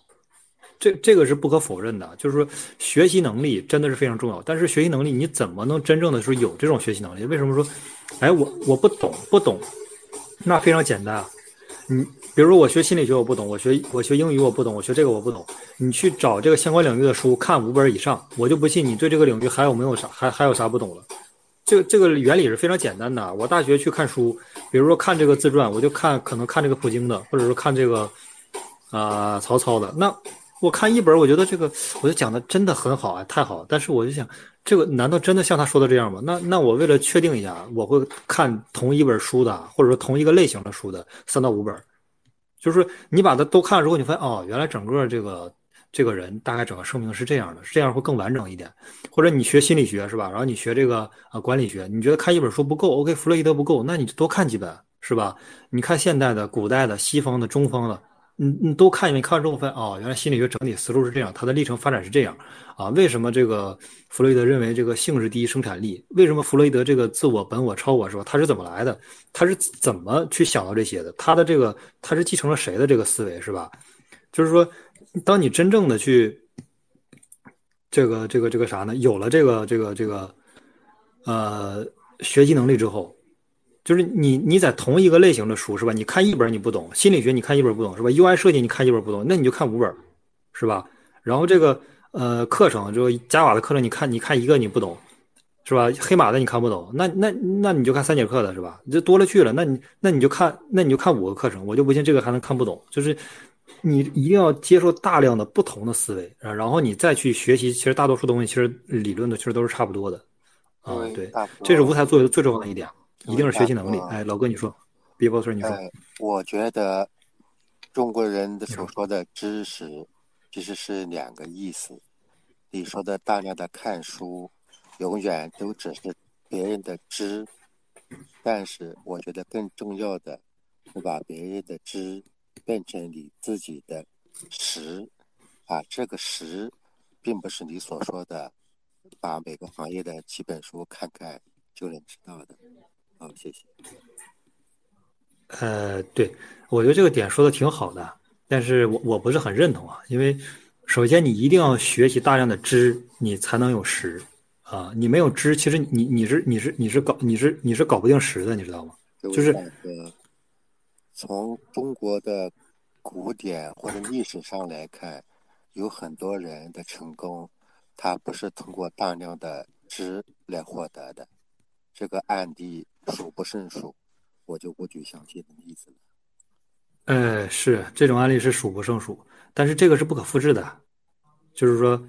这这个是不可否认的。就是说学习能力真的是非常重要。但是学习能力你怎么能真正的说有这种学习能力？为什么说，哎，我我不懂不懂，那非常简单。你比如说我学心理学我不懂，我学我学英语我不懂，我学这个我不懂。你去找这个相关领域的书看五本以上，我就不信你对这个领域还有没有啥还还有啥不懂了。这这个原理是非常简单的。我大学去看书，比如说看这个自传，我就看可能看这个普京的，或者说看这个啊曹操的。那我看一本，我觉得这个我就讲的真的很好啊，太好。但是我就想，这个难道真的像他说的这样吗？那那我为了确定一下，我会看同一本书的，或者说同一个类型的书的三到五本。就是你把它都看了之后，你发现哦，原来整个这个。这个人大概整个生命是这样的，这样会更完整一点。或者你学心理学是吧？然后你学这个呃管理学，你觉得看一本书不够？OK，弗洛伊德不够，那你就多看几本是吧？你看现代的、古代的、西方的、中方的，你你都看一遍。看完之后发现哦，原来心理学整体思路是这样，它的历程发展是这样啊。为什么这个弗洛伊德认为这个性是第一生产力？为什么弗洛伊德这个自我、本我、超我是吧？他是怎么来的？他是怎么去想到这些的？他的这个他是继承了谁的这个思维是吧？就是说。当你真正的去这个这个这个啥呢？有了这个这个这个呃学习能力之后，就是你你在同一个类型的书是吧？你看一本你不懂，心理学你看一本不懂是吧？UI 设计你看一本不懂，那你就看五本是吧？然后这个呃课程就 Java 的课程，你看你看一个你不懂是吧？黑马的你看不懂，那那那你就看三节课的是吧？这多了去了，那你那你就看那你就看五个课程，我就不信这个还能看不懂，就是。你一定要接受大量的不同的思维啊，然后你再去学习。其实大多数东西，其实理论的其实都是差不多的啊。对，这是无才作为最重要的一点，一定是学习能力。哎，老哥你说，别包村你说。我觉得中国人的所说的知识其实是两个意思。你说的大量的看书，永远都只是别人的知，但是我觉得更重要的是把别人的知。变成你自己的识啊，这个识，并不是你所说的把每个行业的几本书看看就能知道的。好，谢谢。呃，对，我觉得这个点说的挺好的，但是我我不是很认同啊，因为首先你一定要学习大量的知，你才能有识啊，你没有知，其实你你是你是你是搞你是你是搞不定识的，你知道吗？就是。从中国的古典或者历史上来看，有很多人的成功，他不是通过大量的知来获得的，这个案例数不胜数，我就不举详细的例子了。呃，是这种案例是数不胜数，但是这个是不可复制的，就是说，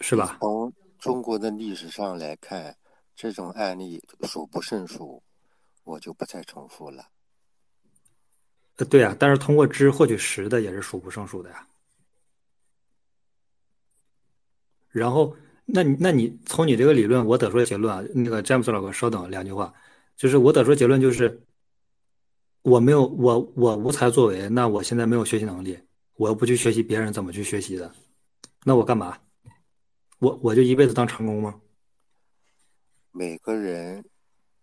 是吧？从中国的历史上来看，这种案例数不胜数，我就不再重复了。呃，对啊，但是通过知获取实的也是数不胜数的呀。然后，那你那你从你这个理论，我得出的结论啊，那个詹姆斯老哥，稍等两句话，就是我得出结论就是，我没有我我无才作为，那我现在没有学习能力，我又不去学习别人怎么去学习的，那我干嘛？我我就一辈子当长工吗？每个人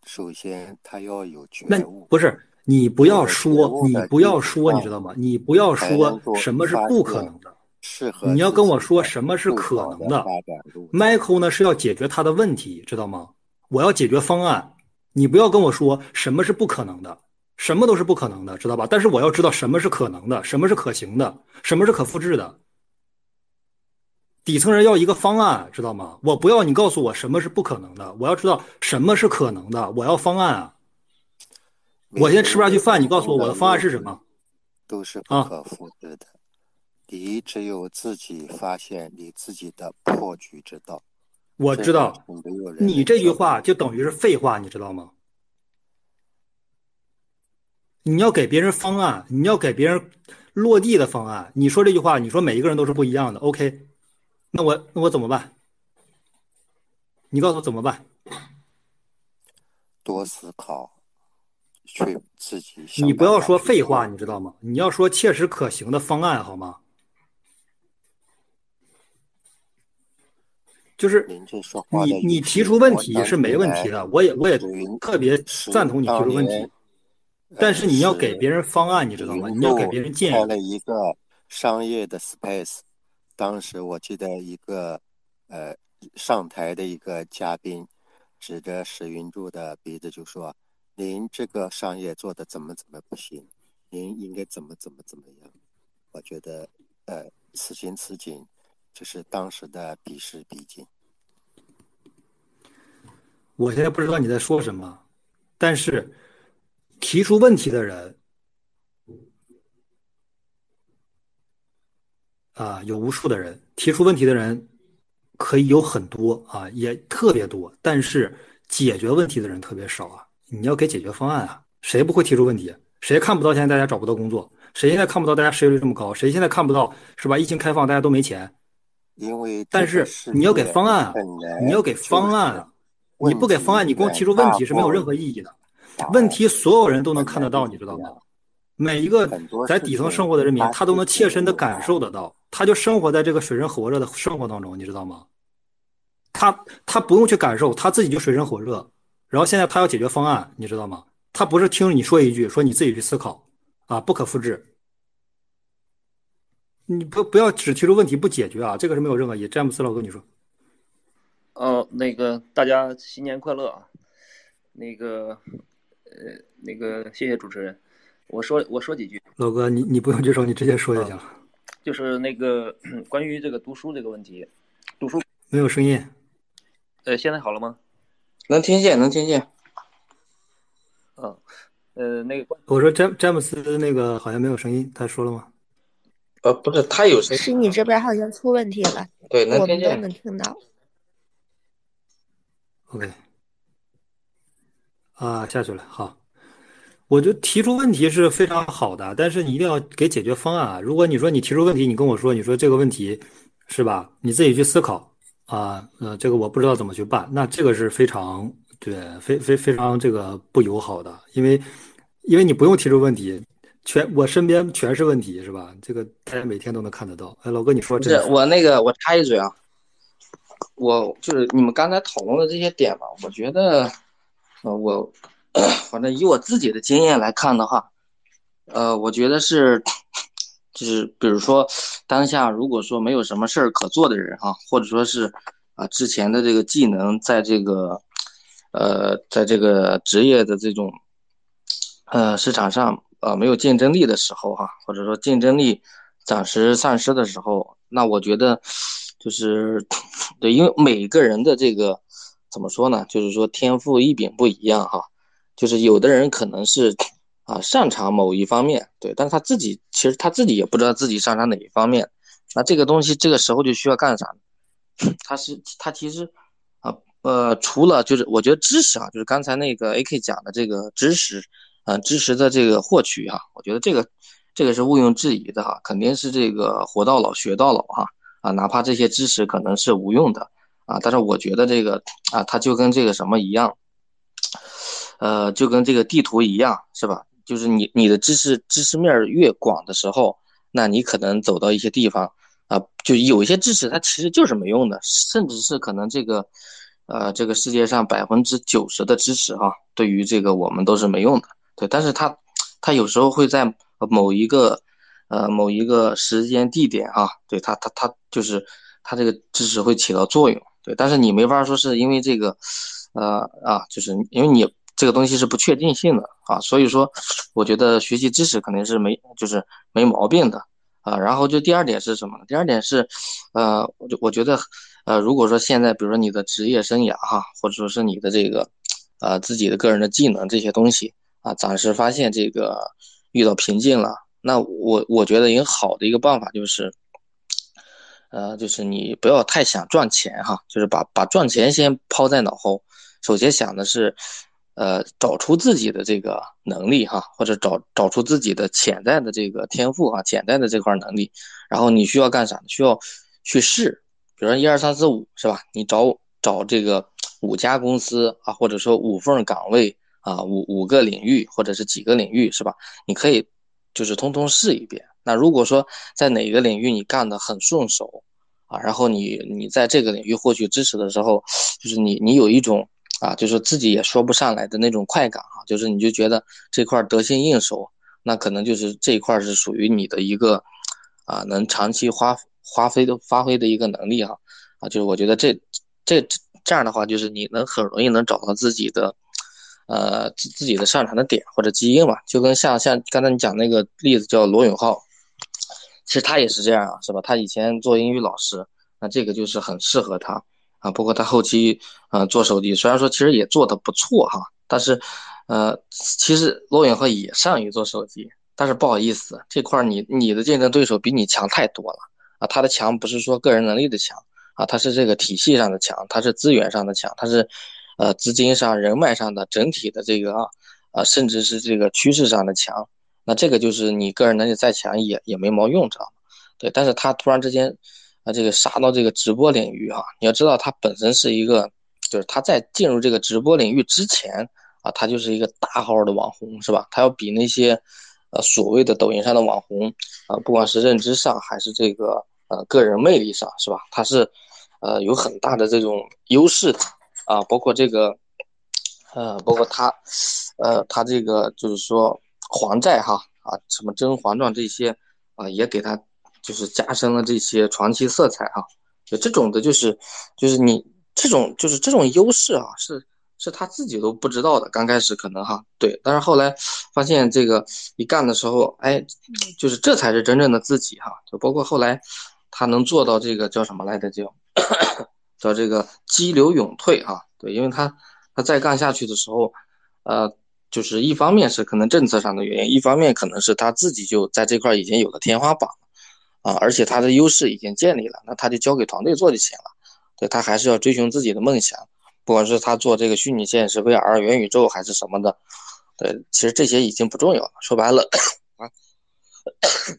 首先他要有觉悟，不是。你不要说，你不要说，你知道吗？你不要说什么是不可能的，你要跟我说什么是可能的。Michael 呢是要解决他的问题，知道吗？我要解决方案，你不要跟我说什么是不可能的，什么都是不可能的，知道吧？但是我要知道什么是可能的，什么是可行的，什么是可复制的。底层人要一个方案，知道吗？我不要你告诉我什么是不可能的，我要知道什么是可能的，我要方案啊。我现在吃不下去饭，你告诉我我的方案是什么？都是不可复制的。你只有自己发现你自己的破局之道。我知道，你这句话就等于是废话，你知道吗？你要给别人方案，你要给别人落地的方案。你说这句话，你说每一个人都是不一样的。OK。那我那我怎么办？你告诉我怎么办？多思考，去自己。你不要说废话，你知道吗？你要说切实可行的方案，好吗？就是你你提出问题是没问题的，我也我也特别赞同你提出问题。但是你要给别人方案，你知道吗？你要给别人建议。开了一个商业的 space。当时我记得一个，呃，上台的一个嘉宾，指着史云柱的鼻子就说：“您这个商业做的怎么怎么不行？您应该怎么怎么怎么样？”我觉得，呃，此情此景，就是当时的彼时彼景。我现在不知道你在说什么，但是提出问题的人。啊，有无数的人提出问题的人，可以有很多啊，也特别多，但是解决问题的人特别少啊。你要给解决方案啊，谁不会提出问题？谁看不到现在大家找不到工作？谁现在看不到大家失业率这么高？谁现在看不到是吧？疫情开放大家都没钱。因为但是你要给方案，你要给方案，你不给方案，你光提出问题是没有任何意义的。问题所有人都能看得到，你知道吗？每一个在底层生活的人民，他都能切身的感受得到，他就生活在这个水深火热的生活当中，你知道吗？他他不用去感受，他自己就水深火热。然后现在他要解决方案，你知道吗？他不是听你说一句，说你自己去思考啊，不可复制。你不不要只提出问题不解决啊，这个是没有任何意义。詹姆斯老哥，你说？哦，那个大家新年快乐啊！那个呃，那个谢谢主持人。我说我说几句，老哥，你你不用举手，你直接说就行了。就是那个关于这个读书这个问题，读书没有声音。呃，现在好了吗？能听见，能听见。嗯，呃，那个我说詹詹姆斯那个好像没有声音，他说了吗？呃，不是，他有声。是你这边好像出问题了。对，能听见。我们都能听到。OK。啊，下去了，好。我就提出问题是非常好的，但是你一定要给解决方案啊！如果你说你提出问题，你跟我说，你说这个问题是吧？你自己去思考啊，呃，这个我不知道怎么去办，那这个是非常对，非非非常这个不友好的，因为因为你不用提出问题，全我身边全是问题，是吧？这个大家每天都能看得到。哎，老哥，你说这我那个我插一嘴啊，我就是你们刚才讨论的这些点吧，我觉得，呃，我。反正以我自己的经验来看的话，呃，我觉得是，就是比如说，当下如果说没有什么事儿可做的人哈，或者说是啊之前的这个技能在这个，呃，在这个职业的这种，呃市场上呃没有竞争力的时候哈，或者说竞争力暂时丧失的时候，那我觉得就是对，因为每个人的这个怎么说呢？就是说天赋异禀不一样哈。就是有的人可能是，啊，擅长某一方面，对，但是他自己其实他自己也不知道自己擅长哪一方面，那这个东西这个时候就需要干啥呢？他是他其实，啊呃，除了就是我觉得知识啊，就是刚才那个 A K 讲的这个知识，啊，知识的这个获取哈，我觉得这个这个是毋庸置疑的哈，肯定是这个活到老学到老哈，啊，哪怕这些知识可能是无用的啊，但是我觉得这个啊，它就跟这个什么一样。呃，就跟这个地图一样，是吧？就是你你的知识知识面越广的时候，那你可能走到一些地方啊，就有一些知识它其实就是没用的，甚至是可能这个，呃，这个世界上百分之九十的知识哈，对于这个我们都是没用的，对。但是它它有时候会在某一个呃某一个时间地点啊，对它它它就是它这个知识会起到作用，对。但是你没法说是因为这个，呃啊，就是因为你。这个东西是不确定性的啊，所以说我觉得学习知识肯定是没就是没毛病的啊。然后就第二点是什么呢？第二点是，呃，我就我觉得，呃，如果说现在比如说你的职业生涯哈，或者说是你的这个，呃，自己的个人的技能这些东西啊，暂时发现这个遇到瓶颈了，那我我觉得一个好的一个办法就是。呃，就是你不要太想赚钱哈，就是把把赚钱先抛在脑后，首先想的是，呃，找出自己的这个能力哈，或者找找出自己的潜在的这个天赋哈，潜在的这块能力，然后你需要干啥？需要去试，比如说一二三四五是吧？你找找这个五家公司啊，或者说五份岗位啊，五五个领域或者是几个领域是吧？你可以就是通通试一遍。那如果说在哪个领域你干得很顺手，啊，然后你你在这个领域获取知识的时候，就是你你有一种啊，就是自己也说不上来的那种快感哈，就是你就觉得这块得心应手，那可能就是这一块是属于你的一个啊，能长期花花费的发挥的一个能力哈，啊，就是我觉得这这这样的话，就是你能很容易能找到自己的呃自自己的擅长的点或者基因嘛，就跟像像刚才你讲那个例子叫罗永浩。其实他也是这样啊，是吧？他以前做英语老师，那这个就是很适合他啊。包括他后期，呃，做手机，虽然说其实也做的不错哈，但是，呃，其实罗永浩也善于做手机，但是不好意思，这块你你的竞争对手比你强太多了啊。他的强不是说个人能力的强啊，他是这个体系上的强，他是资源上的强，他是，呃，资金上、人脉上的整体的这个啊，啊，甚至是这个趋势上的强。那这个就是你个人能力再强也也没毛用，知道吗？对，但是他突然之间，啊，这个杀到这个直播领域哈，你要知道他本身是一个，就是他在进入这个直播领域之前啊，他就是一个大号的网红，是吧？他要比那些，呃，所谓的抖音上的网红啊，不管是认知上还是这个呃个人魅力上，是吧？他是，呃，有很大的这种优势的啊，包括这个，呃，包括他，呃，他这个就是说。还债哈啊，什么《甄嬛传》这些啊，也给他就是加深了这些传奇色彩哈。就这种的，就是就是你这种就是这种优势啊，是是他自己都不知道的。刚开始可能哈对，但是后来发现这个一干的时候，哎，就是这才是真正的自己哈。就包括后来他能做到这个叫什么来着？叫叫这个激流勇退啊。对，因为他他再干下去的时候，呃。就是一方面是可能政策上的原因，一方面可能是他自己就在这块已经有了天花板啊，而且他的优势已经建立了，那他就交给团队做就行了。对他还是要追寻自己的梦想，不管是他做这个虚拟现实、VR、元宇宙还是什么的，对，其实这些已经不重要了。说白了，啊，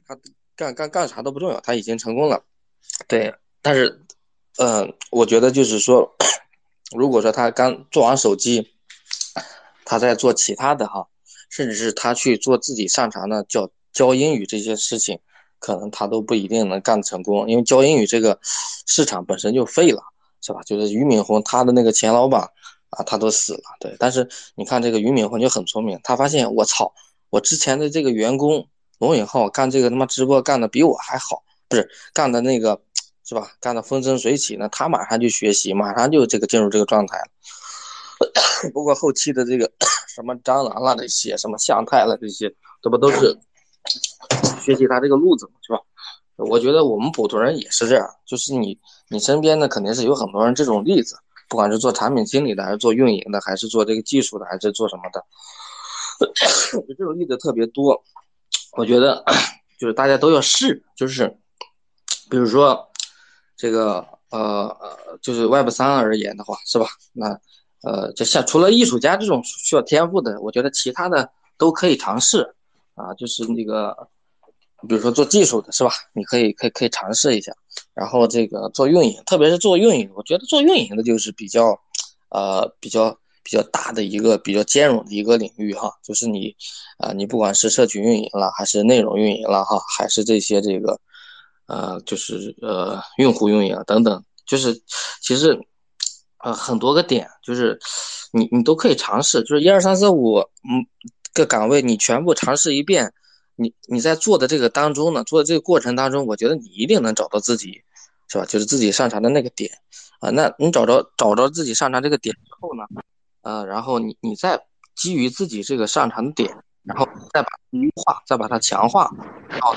他干干干啥都不重要，他已经成功了。对，但是，嗯，我觉得就是说，如果说他刚做完手机。他在做其他的哈，甚至是他去做自己擅长的教教英语这些事情，可能他都不一定能干成功，因为教英语这个市场本身就废了，是吧？就是俞敏洪他的那个前老板啊，他都死了，对。但是你看这个俞敏洪就很聪明，他发现我操，我之前的这个员工罗永浩干这个他妈直播干的比我还好，不是干的那个是吧？干的风生水起，呢他马上就学习，马上就这个进入这个状态了。不过后期的这个 什么蟑螂了这些，什么向太了这些，这不都是学习他这个路子嘛，是吧？我觉得我们普通人也是这样，就是你你身边呢肯定是有很多人这种例子，不管是做产品经理的，还是做运营的，还是做这个技术的，还是做什么的，就这种例子特别多。我觉得就是大家都要试，就是比如说这个呃呃，就是 Web 三而言的话，是吧？那呃，就像除了艺术家这种需要天赋的，我觉得其他的都可以尝试，啊，就是那个，比如说做技术的是吧？你可以可以可以尝试一下，然后这个做运营，特别是做运营，我觉得做运营的就是比较，呃，比较比较大的一个比较兼容的一个领域哈，就是你，啊，你不管是社群运营了，还是内容运营了哈，还是这些这个，呃，就是呃用户运营啊等等，就是其实。呃，很多个点，就是你你都可以尝试，就是一二三四五，嗯，个岗位你全部尝试一遍，你你在做的这个当中呢，做的这个过程当中，我觉得你一定能找到自己，是吧？就是自己擅长的那个点啊。那你找着找着自己擅长这个点之后呢，呃，然后你你再基于自己这个擅长的点，然后再把优化，再把它强化，然后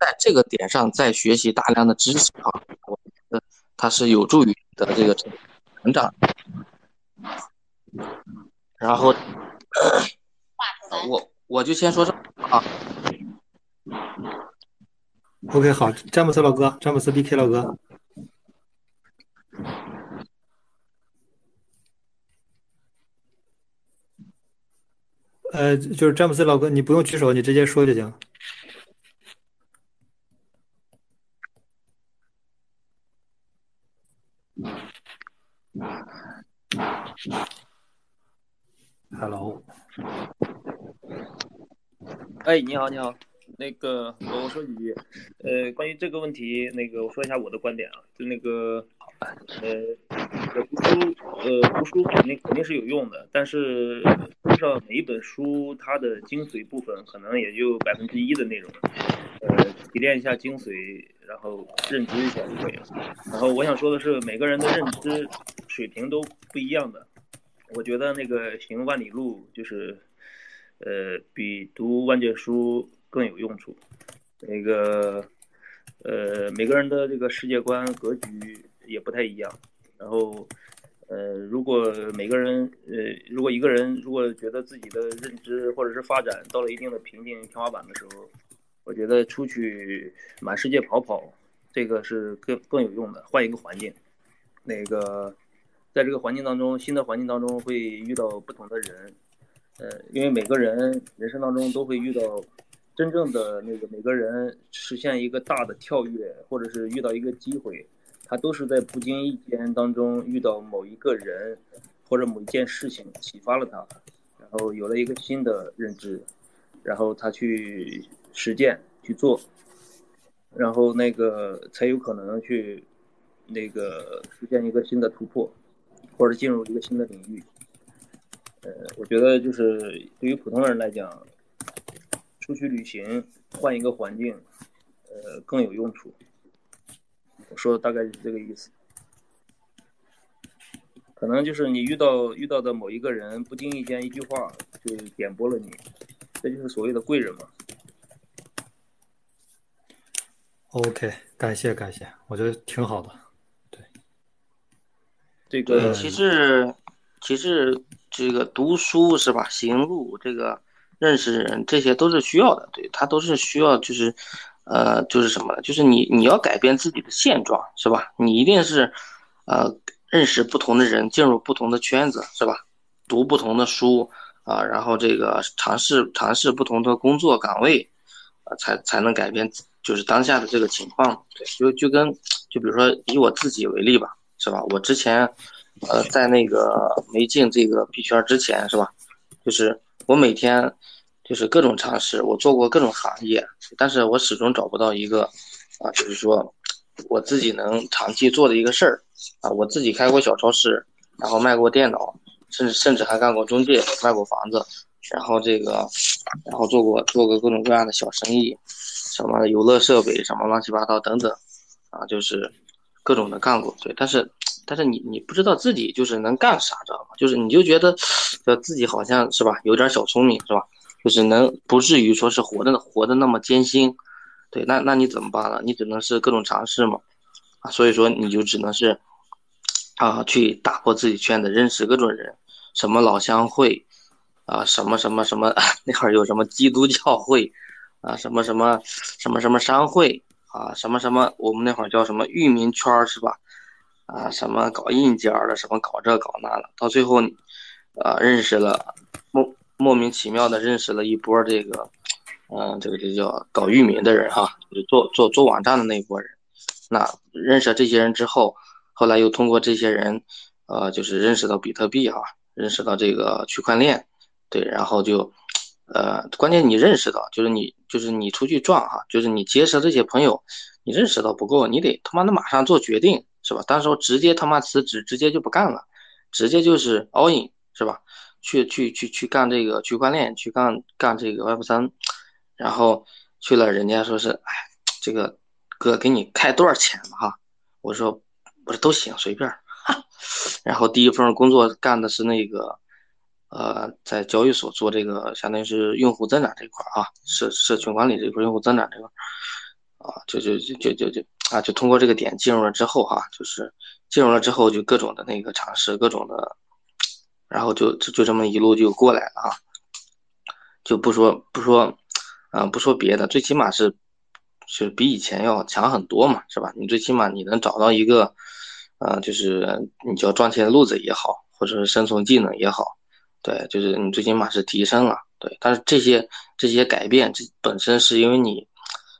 在这个点上再学习大量的知识啊，我觉得它是有助于的这个成长。然后，我我就先说这啊。OK，好，詹姆斯老哥，詹姆斯 BK 老哥。呃，就是詹姆斯老哥，你不用举手，你直接说就行。Hello。哎，你好，你好。那个，我说几句。呃，关于这个问题，那个我说一下我的观点啊，就那个，呃，读书，呃，读书肯定肯定是有用的，但是书上每一本书它的精髓部分可能也就百分之一的内容，呃，提炼一下精髓，然后认知一下就可以了。然后我想说的是，每个人的认知水平都不一样的。我觉得那个行万里路就是，呃，比读万卷书。更有用处，那个，呃，每个人的这个世界观格局也不太一样。然后，呃，如果每个人，呃，如果一个人如果觉得自己的认知或者是发展到了一定的瓶颈天花板的时候，我觉得出去满世界跑跑，这个是更更有用的。换一个环境，那个，在这个环境当中，新的环境当中会遇到不同的人，呃，因为每个人人生当中都会遇到。真正的那个每个人实现一个大的跳跃，或者是遇到一个机会，他都是在不经意间当中遇到某一个人或者某一件事情启发了他，然后有了一个新的认知，然后他去实践去做，然后那个才有可能去那个实现一个新的突破，或者进入一个新的领域。呃，我觉得就是对于普通人来讲。出去旅行，换一个环境，呃，更有用处。我说的大概是这个意思。可能就是你遇到遇到的某一个人，不经意间一句话就点拨了你，这就是所谓的贵人嘛。OK，感谢感谢，我觉得挺好的。对，这个其实其实这个读书是吧？行路这个。认识人，这些都是需要的，对他都是需要，就是，呃，就是什么呢？就是你你要改变自己的现状，是吧？你一定是，呃，认识不同的人，进入不同的圈子，是吧？读不同的书啊，然后这个尝试尝试不同的工作岗位，啊，才才能改变，就是当下的这个情况。对，就就跟就比如说以我自己为例吧，是吧？我之前，呃，在那个没进这个币圈之前，是吧？就是。我每天就是各种尝试，我做过各种行业，但是我始终找不到一个啊，就是说我自己能长期做的一个事儿啊。我自己开过小超市，然后卖过电脑，甚至甚至还干过中介，卖过房子，然后这个，然后做过做过各种各样的小生意，什么游乐设备，什么乱七八糟等等，啊，就是各种的干过。对，但是。但是你你不知道自己就是能干啥，知道吗？就是你就觉得，呃，自己好像是吧，有点小聪明是吧？就是能不至于说是活的活的那么艰辛，对，那那你怎么办呢？你只能是各种尝试嘛，啊，所以说你就只能是，啊，去打破自己圈子，认识各种人，什么老乡会，啊，什么什么什么 那会儿有什么基督教会，啊，什么什么什么什么商会，啊，什么什么我们那会儿叫什么域名圈儿是吧？啊，什么搞硬件的，什么搞这搞那的，到最后，呃，认识了莫莫名其妙的认识了一波这个，嗯，这个就叫搞域名的人哈，就做做做网站的那一波人。那认识了这些人之后，后来又通过这些人，呃，就是认识到比特币哈，认识到这个区块链，对，然后就，呃，关键你认识到，就是你就是你出去撞哈，就是你结识这些朋友，你认识到不够，你得他妈的马上做决定。是吧？当时候直接他妈辞职，直接就不干了，直接就是 all in，是吧？去去去去干这个区块链，去干干这个 Web 三，然后去了，人家说是，哎，这个哥给你开多少钱吧？哈，我说，我说都行，随便。哈。然后第一份工作干的是那个，呃，在交易所做这个，相当于是用户增长这块啊，社社群管理这块，用户增长这块啊，就就就就就就啊，就通过这个点进入了之后哈，就是进入了之后就各种的那个尝试，各种的，然后就就就这么一路就过来了啊，就不说不说，啊，不说别的，最起码是是比以前要强很多嘛，是吧？你最起码你能找到一个，呃，就是你叫赚钱的路子也好，或者是生存技能也好。对，就是你最起码是提升了，对，但是这些这些改变，这本身是因为你，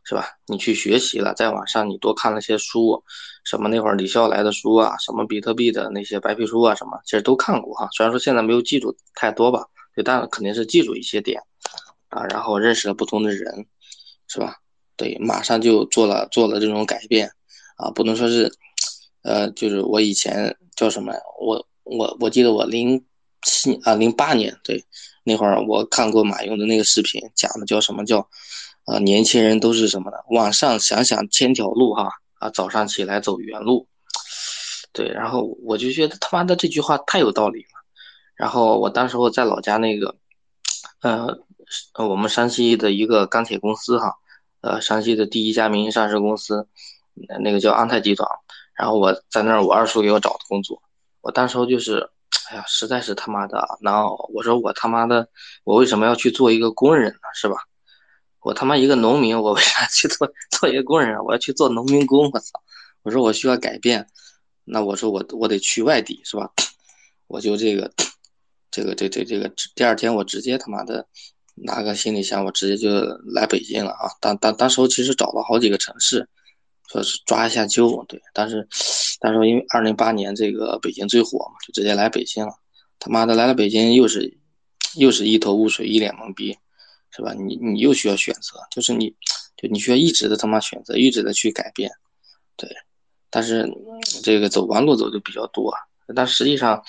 是吧？你去学习了，在网上你多看了些书，什么那会儿李笑来的书啊，什么比特币的那些白皮书啊，什么其实都看过哈。虽然说现在没有记住太多吧，对，但肯定是记住一些点啊，然后认识了不同的人，是吧？对，马上就做了做了这种改变啊，不能说是，呃，就是我以前叫什么，我我我记得我零。七啊，零八年对，那会儿我看过马云的那个视频，讲的叫什么叫，啊，年轻人都是什么的，往上想想千条路哈，啊，早上起来走原路，对，然后我就觉得他妈的这句话太有道理了，然后我当时候在老家那个，呃，我们山西的一个钢铁公司哈，呃，山西的第一家民营上市公司，那个叫安泰集团，然后我在那儿我二叔给我找的工作，我当时候就是。哎呀，实在是他妈的难熬！我说我他妈的，我为什么要去做一个工人呢？是吧？我他妈一个农民，我为啥去做 做一个工人啊？我要去做农民工！我操！我说我需要改变，那我说我我得去外地，是吧？我就这个，这个这这这个，第二天我直接他妈的拿个行李箱，我直接就来北京了啊！当当当时候其实找了好几个城市。说是抓一下阄，对，但是，但是因为二零八年这个北京最火嘛，就直接来北京了。他妈的来了北京，又是，又是一头雾水，一脸懵逼，是吧？你你又需要选择，就是你，就你需要一直的他妈选择，一直的去改变，对。但是这个走弯路走的比较多，但实际上，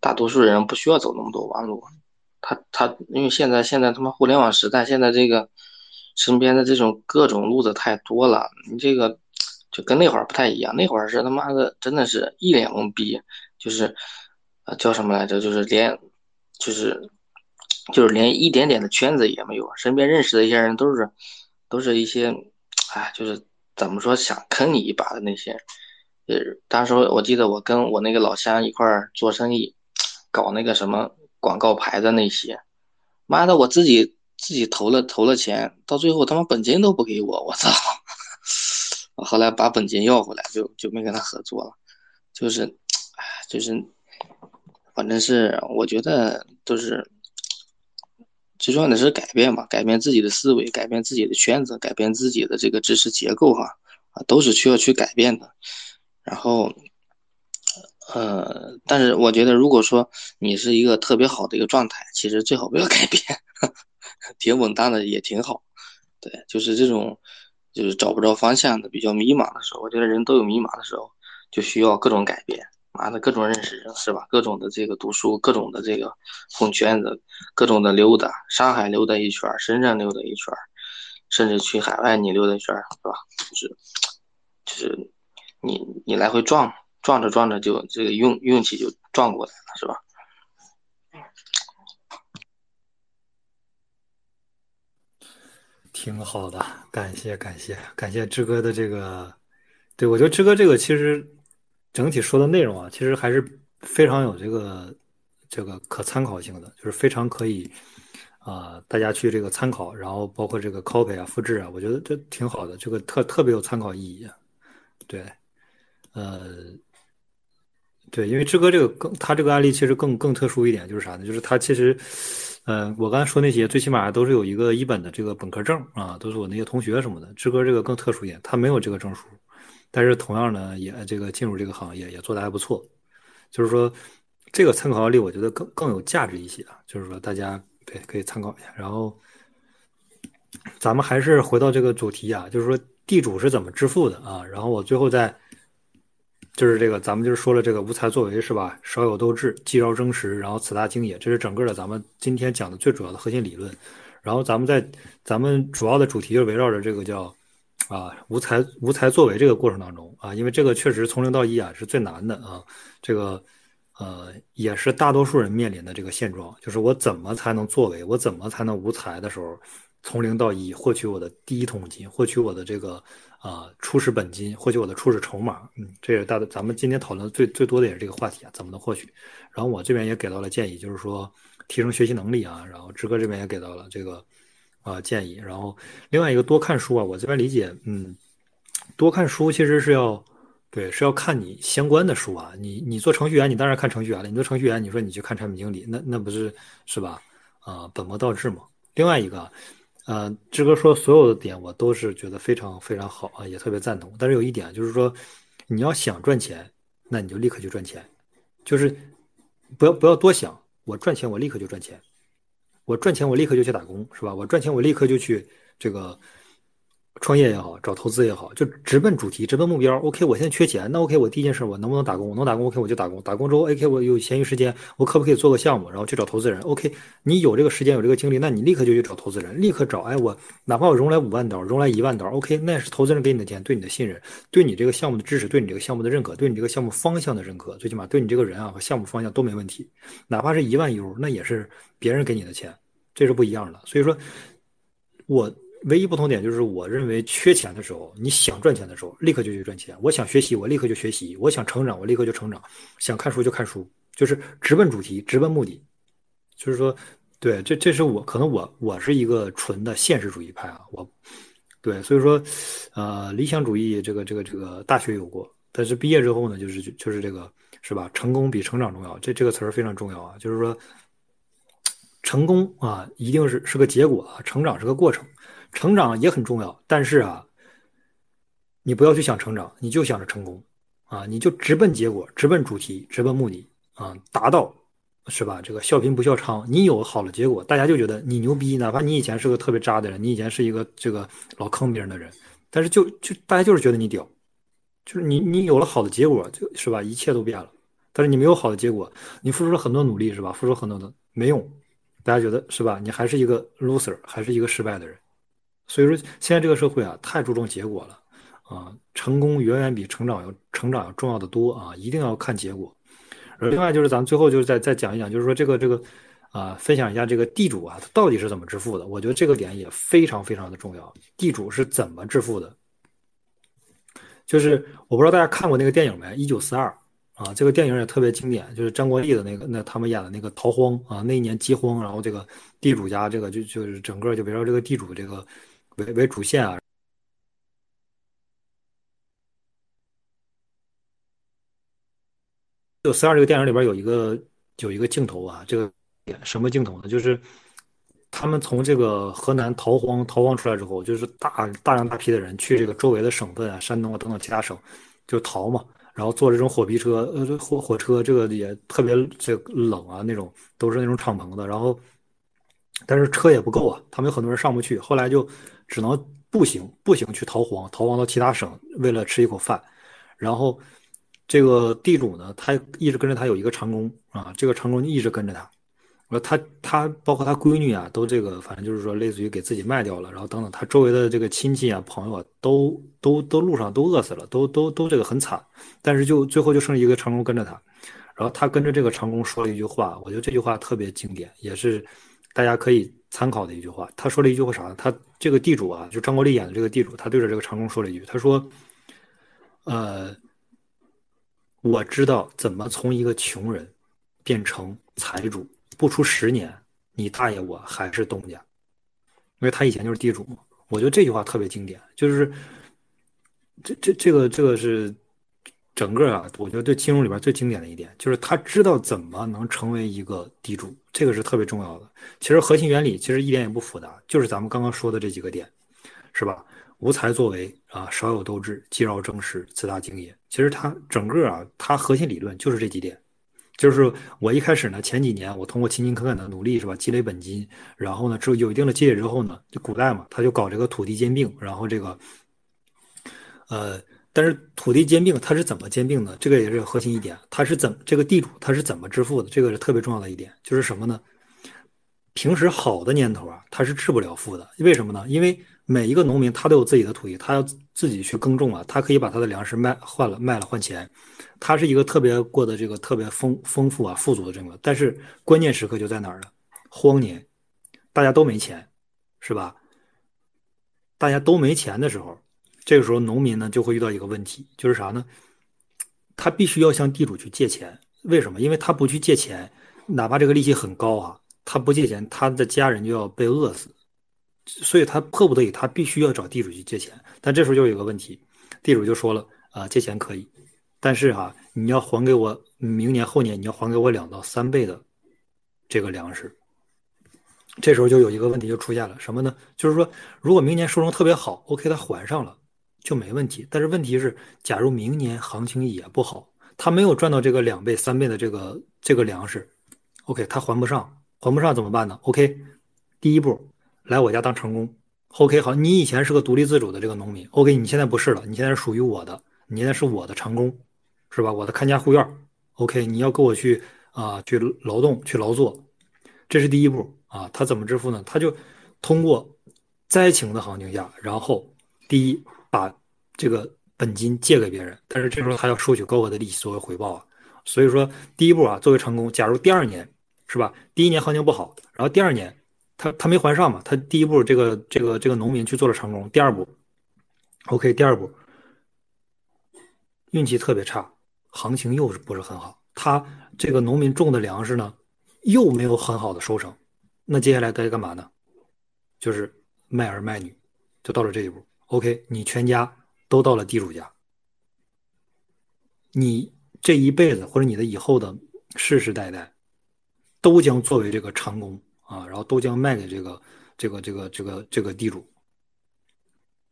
大多数人不需要走那么多弯路。他他因为现在现在他妈互联网时代，现在这个身边的这种各种路子太多了，你这个。就跟那会儿不太一样，那会儿是他妈的真的是一脸懵逼，就是，呃，叫什么来着？就是连，就是，就是连一点点的圈子也没有，身边认识的一些人都是，都是一些，哎，就是怎么说想坑你一把的那些，呃，当时我记得我跟我那个老乡一块儿做生意，搞那个什么广告牌的那些，妈的，我自己自己投了投了钱，到最后他妈本金都不给我，我操！后来把本金要回来，就就没跟他合作了，就是，哎，就是，反正是我觉得都是，最重要的是改变嘛，改变自己的思维，改变自己的圈子，改变自己的这个知识结构哈，啊，都是需要去改变的。然后，呃，但是我觉得，如果说你是一个特别好的一个状态，其实最好不要改变，挺稳当的也挺好。对，就是这种。就是找不着方向的，比较迷茫的时候，我觉得人都有迷茫的时候，就需要各种改变，妈的，各种认识人是吧？各种的这个读书，各种的这个混圈子，各种的溜达，上海溜达一圈，深圳溜达一圈，甚至去海外你溜达一圈，是吧？就是，就是你你来回撞撞着撞着就这个运运气就撞过来了，是吧？挺好的，感谢感谢感谢志哥的这个，对我觉得志哥这个其实整体说的内容啊，其实还是非常有这个这个可参考性的，就是非常可以啊大家去这个参考，然后包括这个 copy 啊复制啊，我觉得这挺好的，这个特特别有参考意义。对，呃，对，因为志哥这个更他这个案例其实更更特殊一点，就是啥呢？就是他其实。嗯，我刚才说那些，最起码都是有一个一本的这个本科证啊，都是我那些同学什么的。志哥这个更特殊一点，他没有这个证书，但是同样呢，也这个进入这个行业也做的还不错。就是说，这个参考案例我觉得更更有价值一些啊。就是说，大家对可以参考一下。然后，咱们还是回到这个主题啊，就是说地主是怎么致富的啊？然后我最后再。就是这个，咱们就是说了这个无才作为是吧？少有斗志，既饶争实，然后此大经也，这是整个的咱们今天讲的最主要的核心理论。然后咱们在咱们主要的主题就围绕着这个叫啊无才无才作为这个过程当中啊，因为这个确实从零到一啊是最难的啊。这个呃，也是大多数人面临的这个现状，就是我怎么才能作为，我怎么才能无才的时候，从零到一获取我的第一桶金，获取我的这个啊、初始本金，获取我的初始筹码。嗯，这是大的，咱们今天讨论最最多的也是这个话题啊，怎么能获取？然后我这边也给到了建议，就是说提升学习能力啊，然后志哥这边也给到了这个啊、建议，然后另外一个多看书啊，我这边理解，嗯，多看书其实是要。对，是要看你相关的书啊。你你做程序员，你当然看程序员了。你做程序员，你说你去看产品经理，那那不是是吧？啊、本末倒置嘛。另外一个，呃，志哥说所有的点我都是觉得非常非常好啊，也特别赞同。但是有一点就是说，你要想赚钱，那你就立刻去赚钱，就是不要不要多想，我赚钱我立刻就赚钱，我赚钱我立刻就去打工，是吧？我赚钱我立刻就去这个。创业也好，找投资也好，就直奔主题，直奔目标。OK，我现在缺钱，那 OK，我第一件事我能不能打工？我能打工，OK，我就打工。打工之后，OK，我有闲余时间，我可不可以做个项目，然后去找投资人？OK，你有这个时间，有这个精力，那你立刻就去找投资人，立刻找。哎，我哪怕我融来五万刀，融来一万刀，OK，那是投资人给你的钱，对你的信任，对你这个项目的支持，对你这个项目的认可，对你这个项目方向的认可，最起码对你这个人啊和项目方向都没问题。哪怕是一万 U，那也是别人给你的钱，这是不一样的。所以说，我。唯一不同点就是，我认为缺钱的时候，你想赚钱的时候，立刻就去赚钱。我想学习，我立刻就学习；我想成长，我立刻就成长；想看书就看书，就是直奔主题，直奔目的。就是说，对，这这是我可能我我是一个纯的现实主义派啊，我对，所以说，呃，理想主义这个这个这个大学有过，但是毕业之后呢，就是就是这个是吧？成功比成长重要，这这个词儿非常重要啊，就是说，成功啊，一定是是个结果啊，成长是个过程。成长也很重要，但是啊，你不要去想成长，你就想着成功，啊，你就直奔结果，直奔主题，直奔目的啊，达到，是吧？这个笑贫不笑娼，你有好的结果，大家就觉得你牛逼，哪怕你以前是个特别渣的人，你以前是一个这个老坑别人的人，但是就就大家就是觉得你屌，就是你你有了好的结果，就是吧？一切都变了，但是你没有好的结果，你付出了很多努力，是吧？付出很多的没用，大家觉得是吧？你还是一个 loser，还是一个失败的人。所以说，现在这个社会啊，太注重结果了，啊，成功远远比成长要成长要重要的多啊，一定要看结果。另外就是咱们最后就是再再讲一讲，就是说这个这个啊，分享一下这个地主啊，他到底是怎么致富的？我觉得这个点也非常非常的重要。地主是怎么致富的？就是我不知道大家看过那个电影没，《一九四二》啊，这个电影也特别经典，就是张国立的那个那他们演的那个逃荒啊，那一年饥荒，然后这个地主家这个就就是整个就围绕这个地主这个。为主线啊，就三二这个电影里边有一个有一个镜头啊，这个什么镜头呢？就是他们从这个河南逃荒逃荒出来之后，就是大大量大批的人去这个周围的省份啊，山东啊等等其他省就逃嘛，然后坐这种火皮车呃火火车，这个也特别这冷啊那种，都是那种敞篷的，然后但是车也不够啊，他们有很多人上不去，后来就。只能步行，步行去逃荒，逃荒到其他省，为了吃一口饭。然后，这个地主呢，他一直跟着他有一个长工啊，这个长工一直跟着他。说他他包括他闺女啊，都这个反正就是说类似于给自己卖掉了，然后等等，他周围的这个亲戚啊、朋友啊，都都都路上都饿死了，都都都这个很惨。但是就最后就剩一个长工跟着他，然后他跟着这个长工说了一句话，我觉得这句话特别经典，也是大家可以参考的一句话。他说了一句话啥呢？他这个地主啊，就张国立演的这个地主，他对着这个长工说了一句：“他说，呃，我知道怎么从一个穷人变成财主，不出十年，你大爷我还是东家，因为他以前就是地主嘛。我觉得这句话特别经典，就是这这这个这个是整个啊，我觉得对金融里边最经典的一点，就是他知道怎么能成为一个地主，这个是特别重要的。其实核心原理其实一点也不复杂，就是咱们刚刚说的这几个点，是吧？无才作为啊，少有斗志，既饶争实，自大精也。其实他整个啊，他核心理论就是这几点。就是我一开始呢，前几年我通过勤勤恳恳的努力，是吧，积累本金，然后呢，之后有一定的积累之后呢，就古代嘛，他就搞这个土地兼并，然后这个，呃，但是土地兼并它是怎么兼并的？这个也是核心一点，它是怎这个地主他是怎么致富的？这个是特别重要的一点，就是什么呢？平时好的年头啊，他是致不了富的，为什么呢？因为每一个农民他都有自己的土地，他要自己去耕种啊，他可以把他的粮食卖换了卖了换钱，他是一个特别过得这个特别丰丰富啊富足的这个，但是关键时刻就在哪儿呢？荒年，大家都没钱，是吧？大家都没钱的时候，这个时候农民呢就会遇到一个问题，就是啥呢？他必须要向地主去借钱，为什么？因为他不去借钱，哪怕这个利息很高啊，他不借钱，他的家人就要被饿死，所以他迫不得已，他必须要找地主去借钱。但这时候就有一个问题，地主就说了啊，借钱可以，但是哈，你要还给我明年后年，你要还给我两到三倍的这个粮食。这时候就有一个问题就出现了，什么呢？就是说，如果明年收成特别好，OK，他还上了就没问题。但是问题是，假如明年行情也不好，他没有赚到这个两倍、三倍的这个这个粮食，OK，他还不上，还不上怎么办呢？OK，第一步来我家当成工，OK，好，你以前是个独立自主的这个农民，OK，你现在不是了，你现在是属于我的，你现在是我的成工，是吧？我的看家护院，OK，你要跟我去啊去劳动去劳作，这是第一步。啊，他怎么致富呢？他就通过灾情的行情下，然后第一把这个本金借给别人，但是这时候他要收取高额的利息作为回报啊。所以说第一步啊，作为成功，假如第二年是吧？第一年行情不好，然后第二年他他没还上嘛，他第一步这个这个这个农民去做了成功，第二步，OK，第二步运气特别差，行情又是不是很好？他这个农民种的粮食呢，又没有很好的收成。那接下来该干嘛呢？就是卖儿卖女，就到了这一步。OK，你全家都到了地主家，你这一辈子或者你的以后的世世代代，都将作为这个长工啊，然后都将卖给这个这个这个这个这个地主。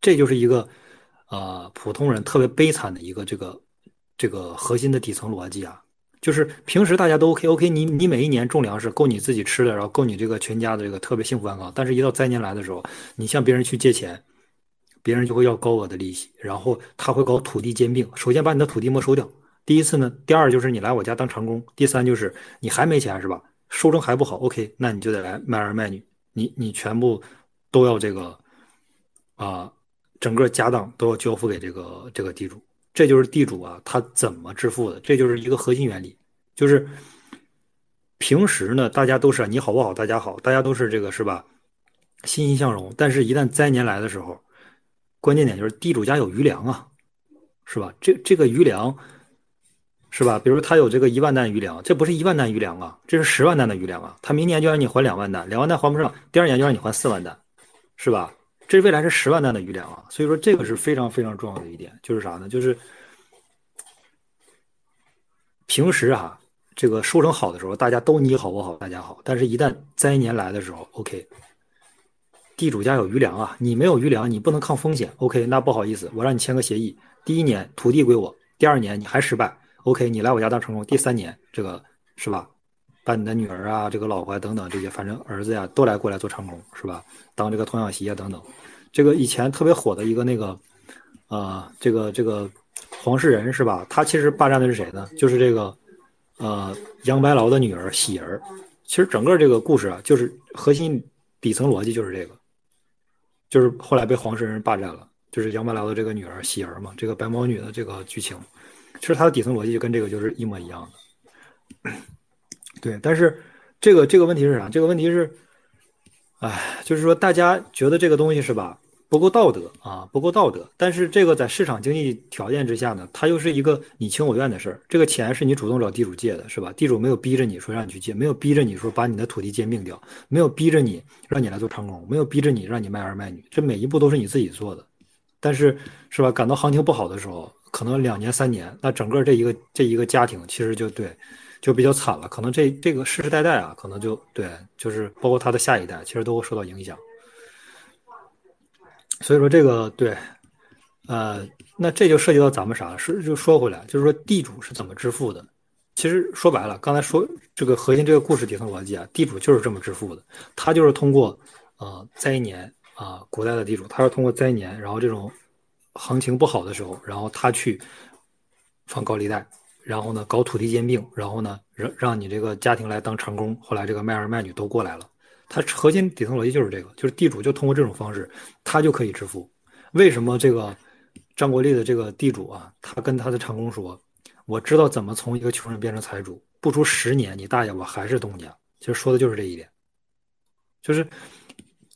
这就是一个啊普通人特别悲惨的一个这个这个核心的底层逻辑啊。就是平时大家都 OK OK，你你每一年种粮食够你自己吃的，然后够你这个全家的这个特别幸福安康。但是，一到灾年来的时候，你向别人去借钱，别人就会要高额的利息，然后他会搞土地兼并，首先把你的土地没收掉。第一次呢，第二就是你来我家当长工，第三就是你还没钱是吧？收成还不好，OK，那你就得来卖儿卖女，你你全部都要这个啊，整个家当都要交付给这个这个地主。这就是地主啊，他怎么致富的？这就是一个核心原理，就是平时呢，大家都是你好我好大家好，大家都是这个是吧？欣欣向荣。但是，一旦灾年来的时候，关键点就是地主家有余粮啊，是吧？这这个余粮，是吧？比如他有这个一万担余粮，这不是一万担余粮啊，这是十万担的余粮啊。他明年就让你还两万担，两万担还不上，第二年就让你还四万担，是吧？这未来是十万担的余粮啊，所以说这个是非常非常重要的一点，就是啥呢？就是平时啊，这个收成好的时候，大家都你好我好大家好，但是一旦灾年来的时候，OK，地主家有余粮啊，你没有余粮，你不能抗风险，OK，那不好意思，我让你签个协议，第一年土地归我，第二年你还失败，OK，你来我家当成功，第三年这个是吧？把你的女儿啊，这个老婆等等这些，反正儿子呀都来过来做长工，是吧？当这个童养媳啊等等。这个以前特别火的一个那个，啊，这个这个黄世仁是吧？他其实霸占的是谁呢？就是这个，呃，杨白劳的女儿喜儿。其实整个这个故事啊，就是核心底层逻辑就是这个，就是后来被黄世仁霸占了，就是杨白劳的这个女儿喜儿嘛，这个白毛女的这个剧情，其实它的底层逻辑就跟这个就是一模一样的。对，但是这个这个问题是啥？这个问题是。哎，就是说，大家觉得这个东西是吧，不够道德啊，不够道德。但是这个在市场经济条件之下呢，它又是一个你情我愿的事儿。这个钱是你主动找地主借的，是吧？地主没有逼着你说让你去借，没有逼着你说把你的土地兼并掉，没有逼着你让你来做长工，没有逼着你让你卖儿卖女，这每一步都是你自己做的。但是，是吧？感到行情不好的时候，可能两年三年，那整个这一个这一个家庭其实就对。就比较惨了，可能这这个世世代代啊，可能就对，就是包括他的下一代，其实都会受到影响。所以说这个对，呃，那这就涉及到咱们啥？是就说回来，就是说地主是怎么致富的？其实说白了，刚才说这个核心这个故事底层逻辑啊，地主就是这么致富的，他就是通过呃灾年啊，古代的地主，他是通过灾年，然后这种行情不好的时候，然后他去放高利贷。然后呢，搞土地兼并，然后呢，让让你这个家庭来当长工，后来这个卖儿卖女都过来了，它核心底层逻辑就是这个，就是地主就通过这种方式，他就可以致富。为什么这个张国立的这个地主啊，他跟他的长工说，我知道怎么从一个穷人变成财主，不出十年，你大爷我还是东家。其实说的就是这一点，就是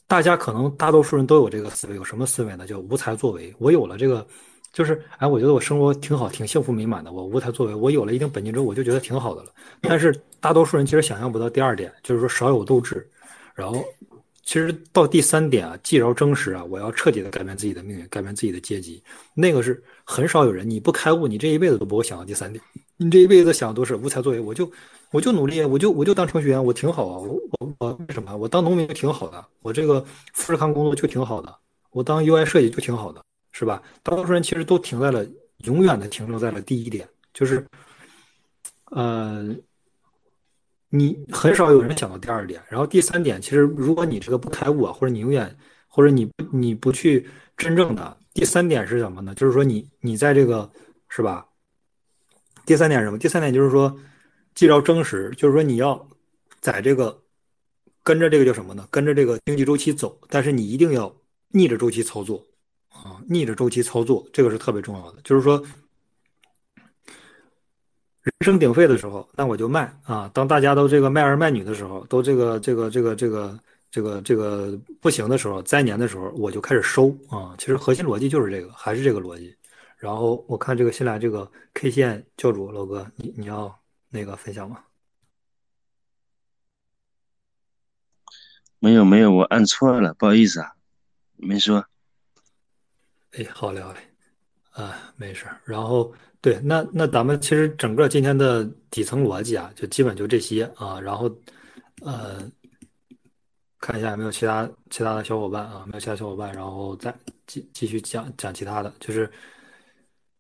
大家可能大多数人都有这个思维，有什么思维呢？叫无才作为。我有了这个。就是哎，我觉得我生活挺好，挺幸福美满的。我无才作为，我有了一定本金之后，我就觉得挺好的了。但是大多数人其实想象不到第二点，就是说少有斗志。然后，其实到第三点啊，既饶真实啊，我要彻底的改变自己的命运，改变自己的阶级。那个是很少有人，你不开悟，你这一辈子都不会想到第三点。你这一辈子想的都是无才作为，我就我就努力，我就我就当程序员，我挺好啊。我我我为什么？我当农民就挺好的，我这个富士康工作就挺好的，我当 UI 设计就挺好的。是吧？大多数人其实都停在了，永远的停留在了第一点，就是，呃，你很少有人想到第二点。然后第三点，其实如果你这个不开悟啊，或者你永远，或者你你不去真正的第三点是什么呢？就是说你你在这个是吧？第三点是什么？第三点就是说，既要真实，就是说你要在这个跟着这个叫什么呢？跟着这个经济周期走，但是你一定要逆着周期操作。啊，逆着周期操作，这个是特别重要的。就是说，人声鼎沸的时候，那我就卖啊；当大家都这个卖儿卖女的时候，都这个这个这个这个这个这个不行的时候，灾年的时候，我就开始收啊。其实核心逻辑就是这个，还是这个逻辑。然后我看这个新来这个 K 线教主老哥，你你要那个分享吗？没有没有，我按错了，不好意思啊，没说。哎，好嘞，好嘞，啊，没事儿。然后，对，那那咱们其实整个今天的底层逻辑啊，就基本就这些啊。然后，呃，看一下有没有其他其他的小伙伴啊，没有其他小伙伴，然后再继继续讲讲其他的，就是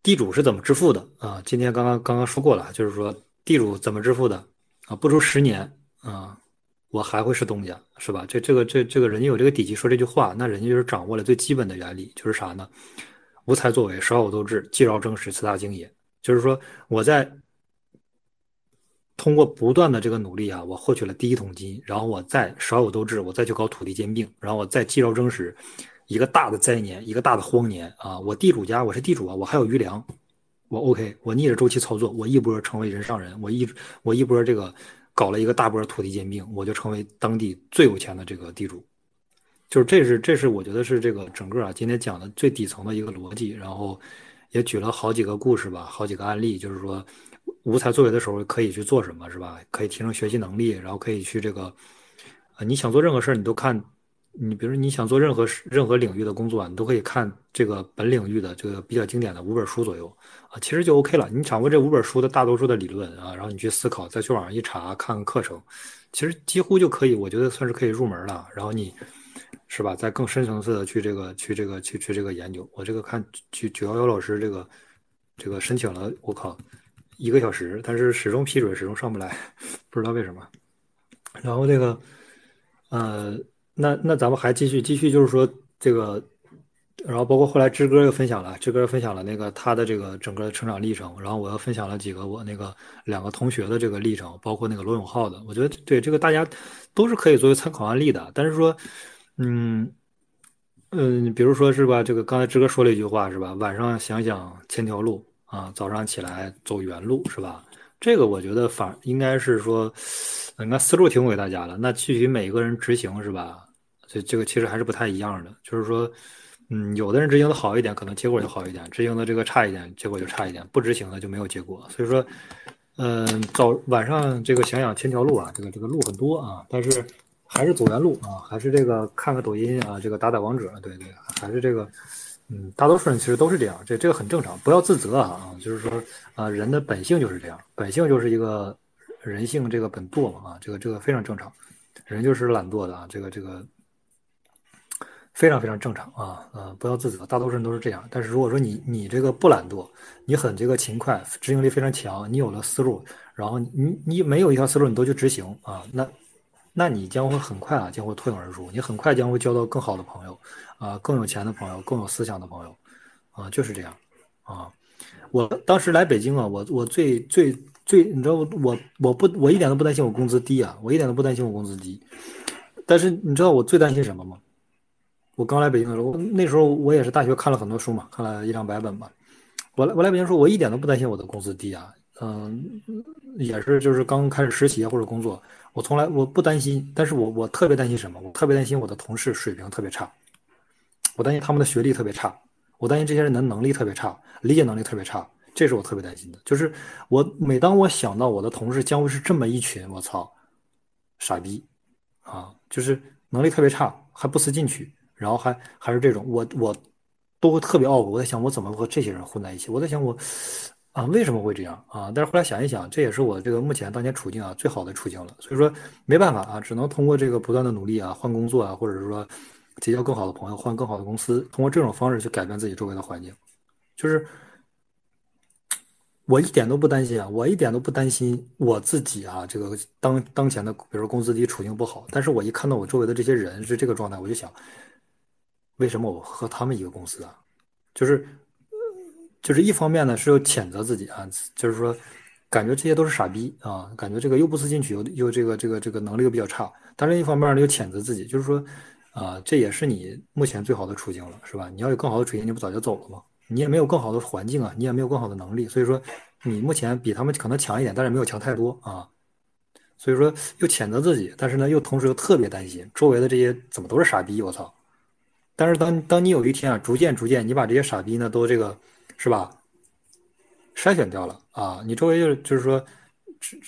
地主是怎么致富的啊？今天刚刚刚刚说过了，就是说地主怎么致富的啊？不出十年啊。我还会是东家，是吧？这这个这这个人家有这个底气说这句话，那人家就是掌握了最基本的原理，就是啥呢？无才作为，少有斗志，既饶争时，此大经也。就是说，我在通过不断的这个努力啊，我获取了第一桶金，然后我再少有斗志，我再去搞土地兼并，然后我再既饶争时，一个大的灾年，一个大的荒年啊！我地主家，我是地主啊，我还有余粮，我 OK，我逆着周期操作，我一波成为人上人，我一我一波这个。搞了一个大波土地兼并，我就成为当地最有钱的这个地主，就是这是这是我觉得是这个整个啊今天讲的最底层的一个逻辑，然后也举了好几个故事吧，好几个案例，就是说无才作为的时候可以去做什么，是吧？可以提升学习能力，然后可以去这个啊，你想做任何事儿，你都看。你比如说你想做任何任何领域的工作，你都可以看这个本领域的这个比较经典的五本书左右啊，其实就 OK 了。你掌握这五本书的大多数的理论啊，然后你去思考，再去网上一查，看课程，其实几乎就可以，我觉得算是可以入门了。然后你是吧，再更深层次的去这个去这个去去这个研究。我这个看九九幺幺老师这个这个申请了，我靠，一个小时，但是始终批准，始终上不来，不知道为什么。然后这个呃。那那咱们还继续继续，就是说这个，然后包括后来志哥又分享了，志哥分享了那个他的这个整个成长历程，然后我又分享了几个我那个两个同学的这个历程，包括那个罗永浩的，我觉得对这个大家都是可以作为参考案例的。但是说，嗯嗯，比如说是吧，这个刚才志哥说了一句话是吧，晚上想想千条路啊，早上起来走原路是吧？这个我觉得反应该是说，应该思路提供给大家了。那具体每一个人执行是吧？这这个其实还是不太一样的。就是说，嗯，有的人执行的好一点，可能结果就好一点；执行的这个差一点，结果就差一点。不执行的就没有结果。所以说，嗯，早晚上这个想想千条路啊，这个这个路很多啊，但是还是走原路啊，还是这个看看抖音啊，这个打打王者，对对，还是这个。嗯，大多数人其实都是这样，这这个很正常，不要自责啊。就是说，啊，人的本性就是这样，本性就是一个人性这个本惰嘛啊，这个这个非常正常，人就是懒惰的啊，这个这个非常非常正常啊啊，不要自责，大多数人都是这样。但是如果说你你这个不懒惰，你很这个勤快，执行力非常强，你有了思路，然后你你每有一条思路你都去执行啊，那那你将会很快啊，将会脱颖而出，你很快将会交到更好的朋友。啊，更有钱的朋友，更有思想的朋友，啊，就是这样，啊，我当时来北京啊，我我最最最，你知道我我不我一点都不担心我工资低啊，我一点都不担心我工资低，但是你知道我最担心什么吗？我刚来北京的时候，那时候我也是大学看了很多书嘛，看了一两百本吧。我来我来北京说，我一点都不担心我的工资低啊，嗯，也是就是刚开始实习或者工作，我从来我不担心，但是我我特别担心什么？我特别担心我的同事水平特别差，我担心他们的学历特别差，我担心这些人的能力特别差，理解能力特别差，这是我特别担心的。就是我每当我想到我的同事将会是这么一群，我操，傻逼啊，就是能力特别差，还不思进取。然后还还是这种，我我都会特别懊悔。我在想，我怎么和这些人混在一起？我在想，我啊为什么会这样啊？但是后来想一想，这也是我这个目前当前处境啊最好的处境了。所以说没办法啊，只能通过这个不断的努力啊，换工作啊，或者是说结交更好的朋友，换更好的公司，通过这种方式去改变自己周围的环境。就是我一点都不担心啊，我一点都不担心我自己啊，这个当当前的比如说工资低，处境不好。但是我一看到我周围的这些人是这个状态，我就想。为什么我和他们一个公司啊？就是，就是一方面呢是要谴责自己啊，就是说，感觉这些都是傻逼啊，感觉这个又不思进取，又又这个这个这个能力又比较差。但另一方面呢又谴责自己，就是说，啊，这也是你目前最好的处境了，是吧？你要有更好的处境，你不早就走了吗？你也没有更好的环境啊，你也没有更好的能力，所以说你目前比他们可能强一点，但是没有强太多啊。所以说又谴责自己，但是呢又同时又特别担心周围的这些怎么都是傻逼，我操！但是当当你有一天啊，逐渐逐渐，你把这些傻逼呢都这个，是吧？筛选掉了啊，你周围就是就是说，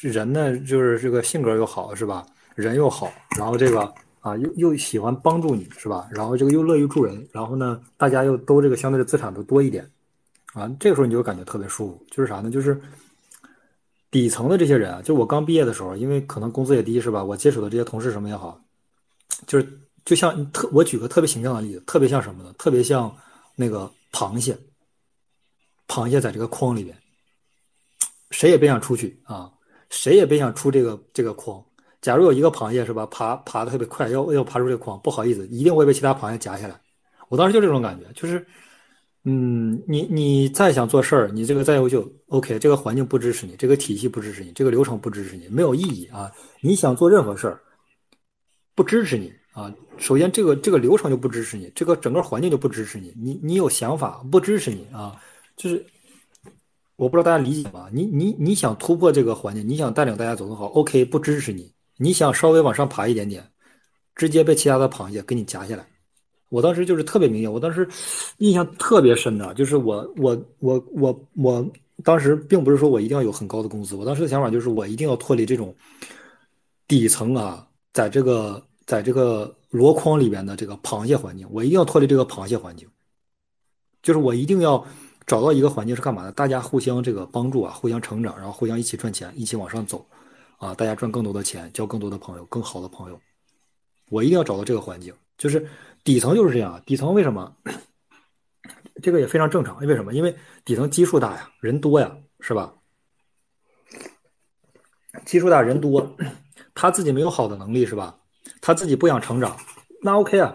人呢就是这个性格又好，是吧？人又好，然后这个啊又又喜欢帮助你，是吧？然后这个又乐于助人，然后呢大家又都这个相对的资产都多一点，啊，这个时候你就感觉特别舒服。就是啥呢？就是底层的这些人啊，就我刚毕业的时候，因为可能工资也低，是吧？我接触的这些同事什么也好，就是。就像特，我举个特别形象的例子，特别像什么呢？特别像那个螃蟹，螃蟹在这个筐里边，谁也别想出去啊，谁也别想出这个这个筐。假如有一个螃蟹是吧，爬爬的特别快，要要爬出这个筐，不好意思，一定会被其他螃蟹夹下来。我当时就这种感觉，就是，嗯，你你再想做事儿，你这个再优秀，OK，这个环境不支持你，这个体系不支持你，这个流程不支持你，没有意义啊。你想做任何事儿，不支持你。啊，首先这个这个流程就不支持你，这个整个环境就不支持你，你你有想法不支持你啊，就是我不知道大家理解吗？你你你想突破这个环境，你想带领大家走更好，OK，不支持你。你想稍微往上爬一点点，直接被其他的螃蟹给你夹下来。我当时就是特别明显，我当时印象特别深的，就是我我我我我当时并不是说我一定要有很高的工资，我当时的想法就是我一定要脱离这种底层啊，在这个。在这个箩筐里边的这个螃蟹环境，我一定要脱离这个螃蟹环境，就是我一定要找到一个环境是干嘛的？大家互相这个帮助啊，互相成长，然后互相一起赚钱，一起往上走，啊，大家赚更多的钱，交更多的朋友，更好的朋友。我一定要找到这个环境，就是底层就是这样。底层为什么？这个也非常正常，因为什么？因为底层基数大呀，人多呀，是吧？基数大人多，他自己没有好的能力，是吧？他自己不想成长，那 OK 啊，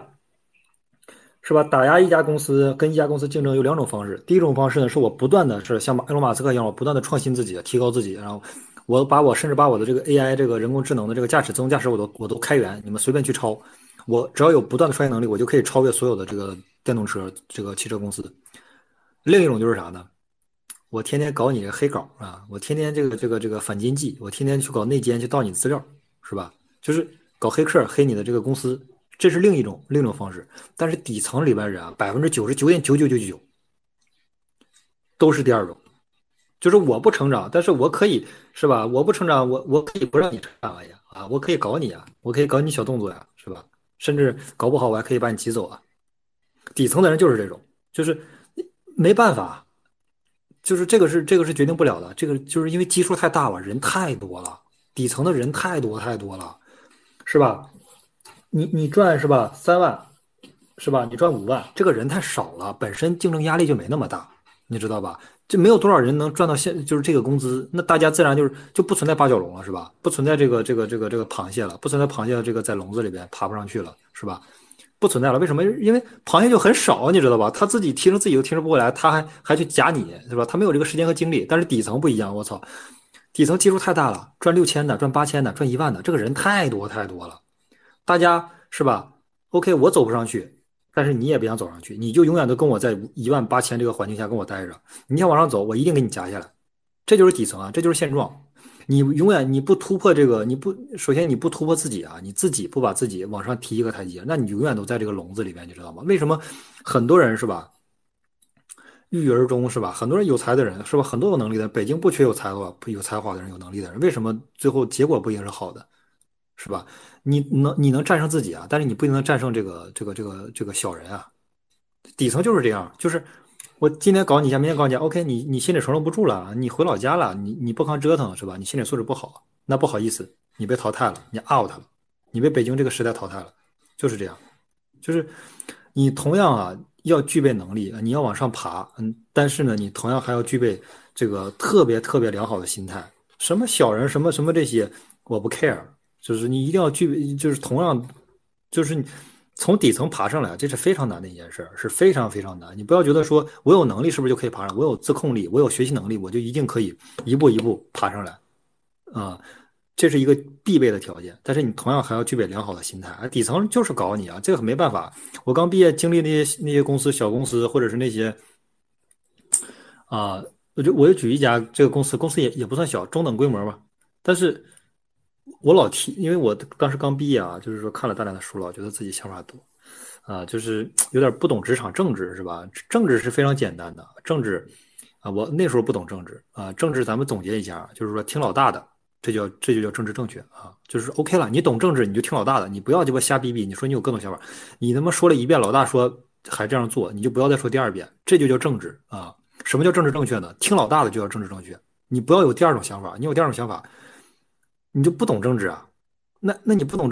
是吧？打压一家公司，跟一家公司竞争有两种方式。第一种方式呢，是我不断的是像马埃隆马斯克一样，我不断的创新自己，提高自己，然后我把我甚至把我的这个 AI 这个人工智能的这个驾驶自动驾驶我都我都开源，你们随便去抄，我只要有不断的创新能力，我就可以超越所有的这个电动车这个汽车公司。另一种就是啥呢？我天天搞你的黑稿啊，我天天这个这个这个反间计，我天天去搞内奸去盗你资料，是吧？就是。搞黑客黑你的这个公司，这是另一种另一种方式。但是底层里边人啊，百分之九十九点九九九九都是第二种，就是我不成长，但是我可以是吧？我不成长，我我可以不让你成长呀啊！我可以搞你啊，我可以搞你小动作呀，是吧？甚至搞不好我还可以把你挤走啊。底层的人就是这种，就是没办法，就是这个是这个是决定不了的。这个就是因为基数太大了，人太多了，底层的人太多太多了。是吧？你你赚是吧？三万，是吧？你赚五万，这个人太少了，本身竞争压力就没那么大，你知道吧？就没有多少人能赚到现就是这个工资，那大家自然就是就不存在八角笼了，是吧？不存在这个这个这个这个螃蟹了，不存在螃蟹这个在笼子里边爬不上去了，是吧？不存在了，为什么？因为螃蟹就很少，你知道吧？他自己提升自己都提升不过来，他还还去夹你，是吧？他没有这个时间和精力。但是底层不一样，我操！底层基数太大了，赚六千的，赚八千的，赚一万的，这个人太多太多了。大家是吧？OK，我走不上去，但是你也别想走上去，你就永远都跟我在一万八千这个环境下跟我待着。你想往上走，我一定给你夹下来。这就是底层啊，这就是现状。你永远你不突破这个，你不首先你不突破自己啊，你自己不把自己往上提一个台阶，那你永远都在这个笼子里边，你知道吗？为什么很多人是吧？郁郁而终是吧？很多人有才的人是吧？很多有能力的，北京不缺有才华、有才华的人、有能力的人，为什么最后结果不一定是好的，是吧？你能你能战胜自己啊，但是你不一定能战胜这个这个这个这个小人啊。底层就是这样，就是我今天搞你一下，明天搞你一下，OK，你你心里承受不住了，你回老家了，你你不抗折腾是吧？你心理素质不好，那不好意思，你被淘汰了，你 out 了，你被北京这个时代淘汰了，就是这样，就是你同样啊。要具备能力，你要往上爬，嗯，但是呢，你同样还要具备这个特别特别良好的心态。什么小人，什么什么这些，我不 care，就是你一定要具备，就是同样，就是你从底层爬上来，这是非常难的一件事，是非常非常难。你不要觉得说我有能力是不是就可以爬上？我有自控力，我有学习能力，我就一定可以一步一步爬上来，啊。这是一个必备的条件，但是你同样还要具备良好的心态。底层就是搞你啊，这个没办法。我刚毕业经历那些那些公司，小公司或者是那些，啊，我就我就举一家这个公司，公司也也不算小，中等规模吧。但是，我老提，因为我当时刚毕业啊，就是说看了大量的书，老觉得自己想法多，啊，就是有点不懂职场政治是吧？政治是非常简单的，政治啊，我那时候不懂政治啊，政治咱们总结一下，就是说听老大的。这叫这就叫政治正确啊，就是 OK 了。你懂政治，你就听老大的，你不要鸡巴瞎逼逼。你说你有各种想法，你他妈说了一遍，老大说还这样做，你就不要再说第二遍。这就叫政治啊。什么叫政治正确呢？听老大的就叫政治正确。你不要有第二种想法，你有第二种想法，你就不懂政治啊。那那你不懂。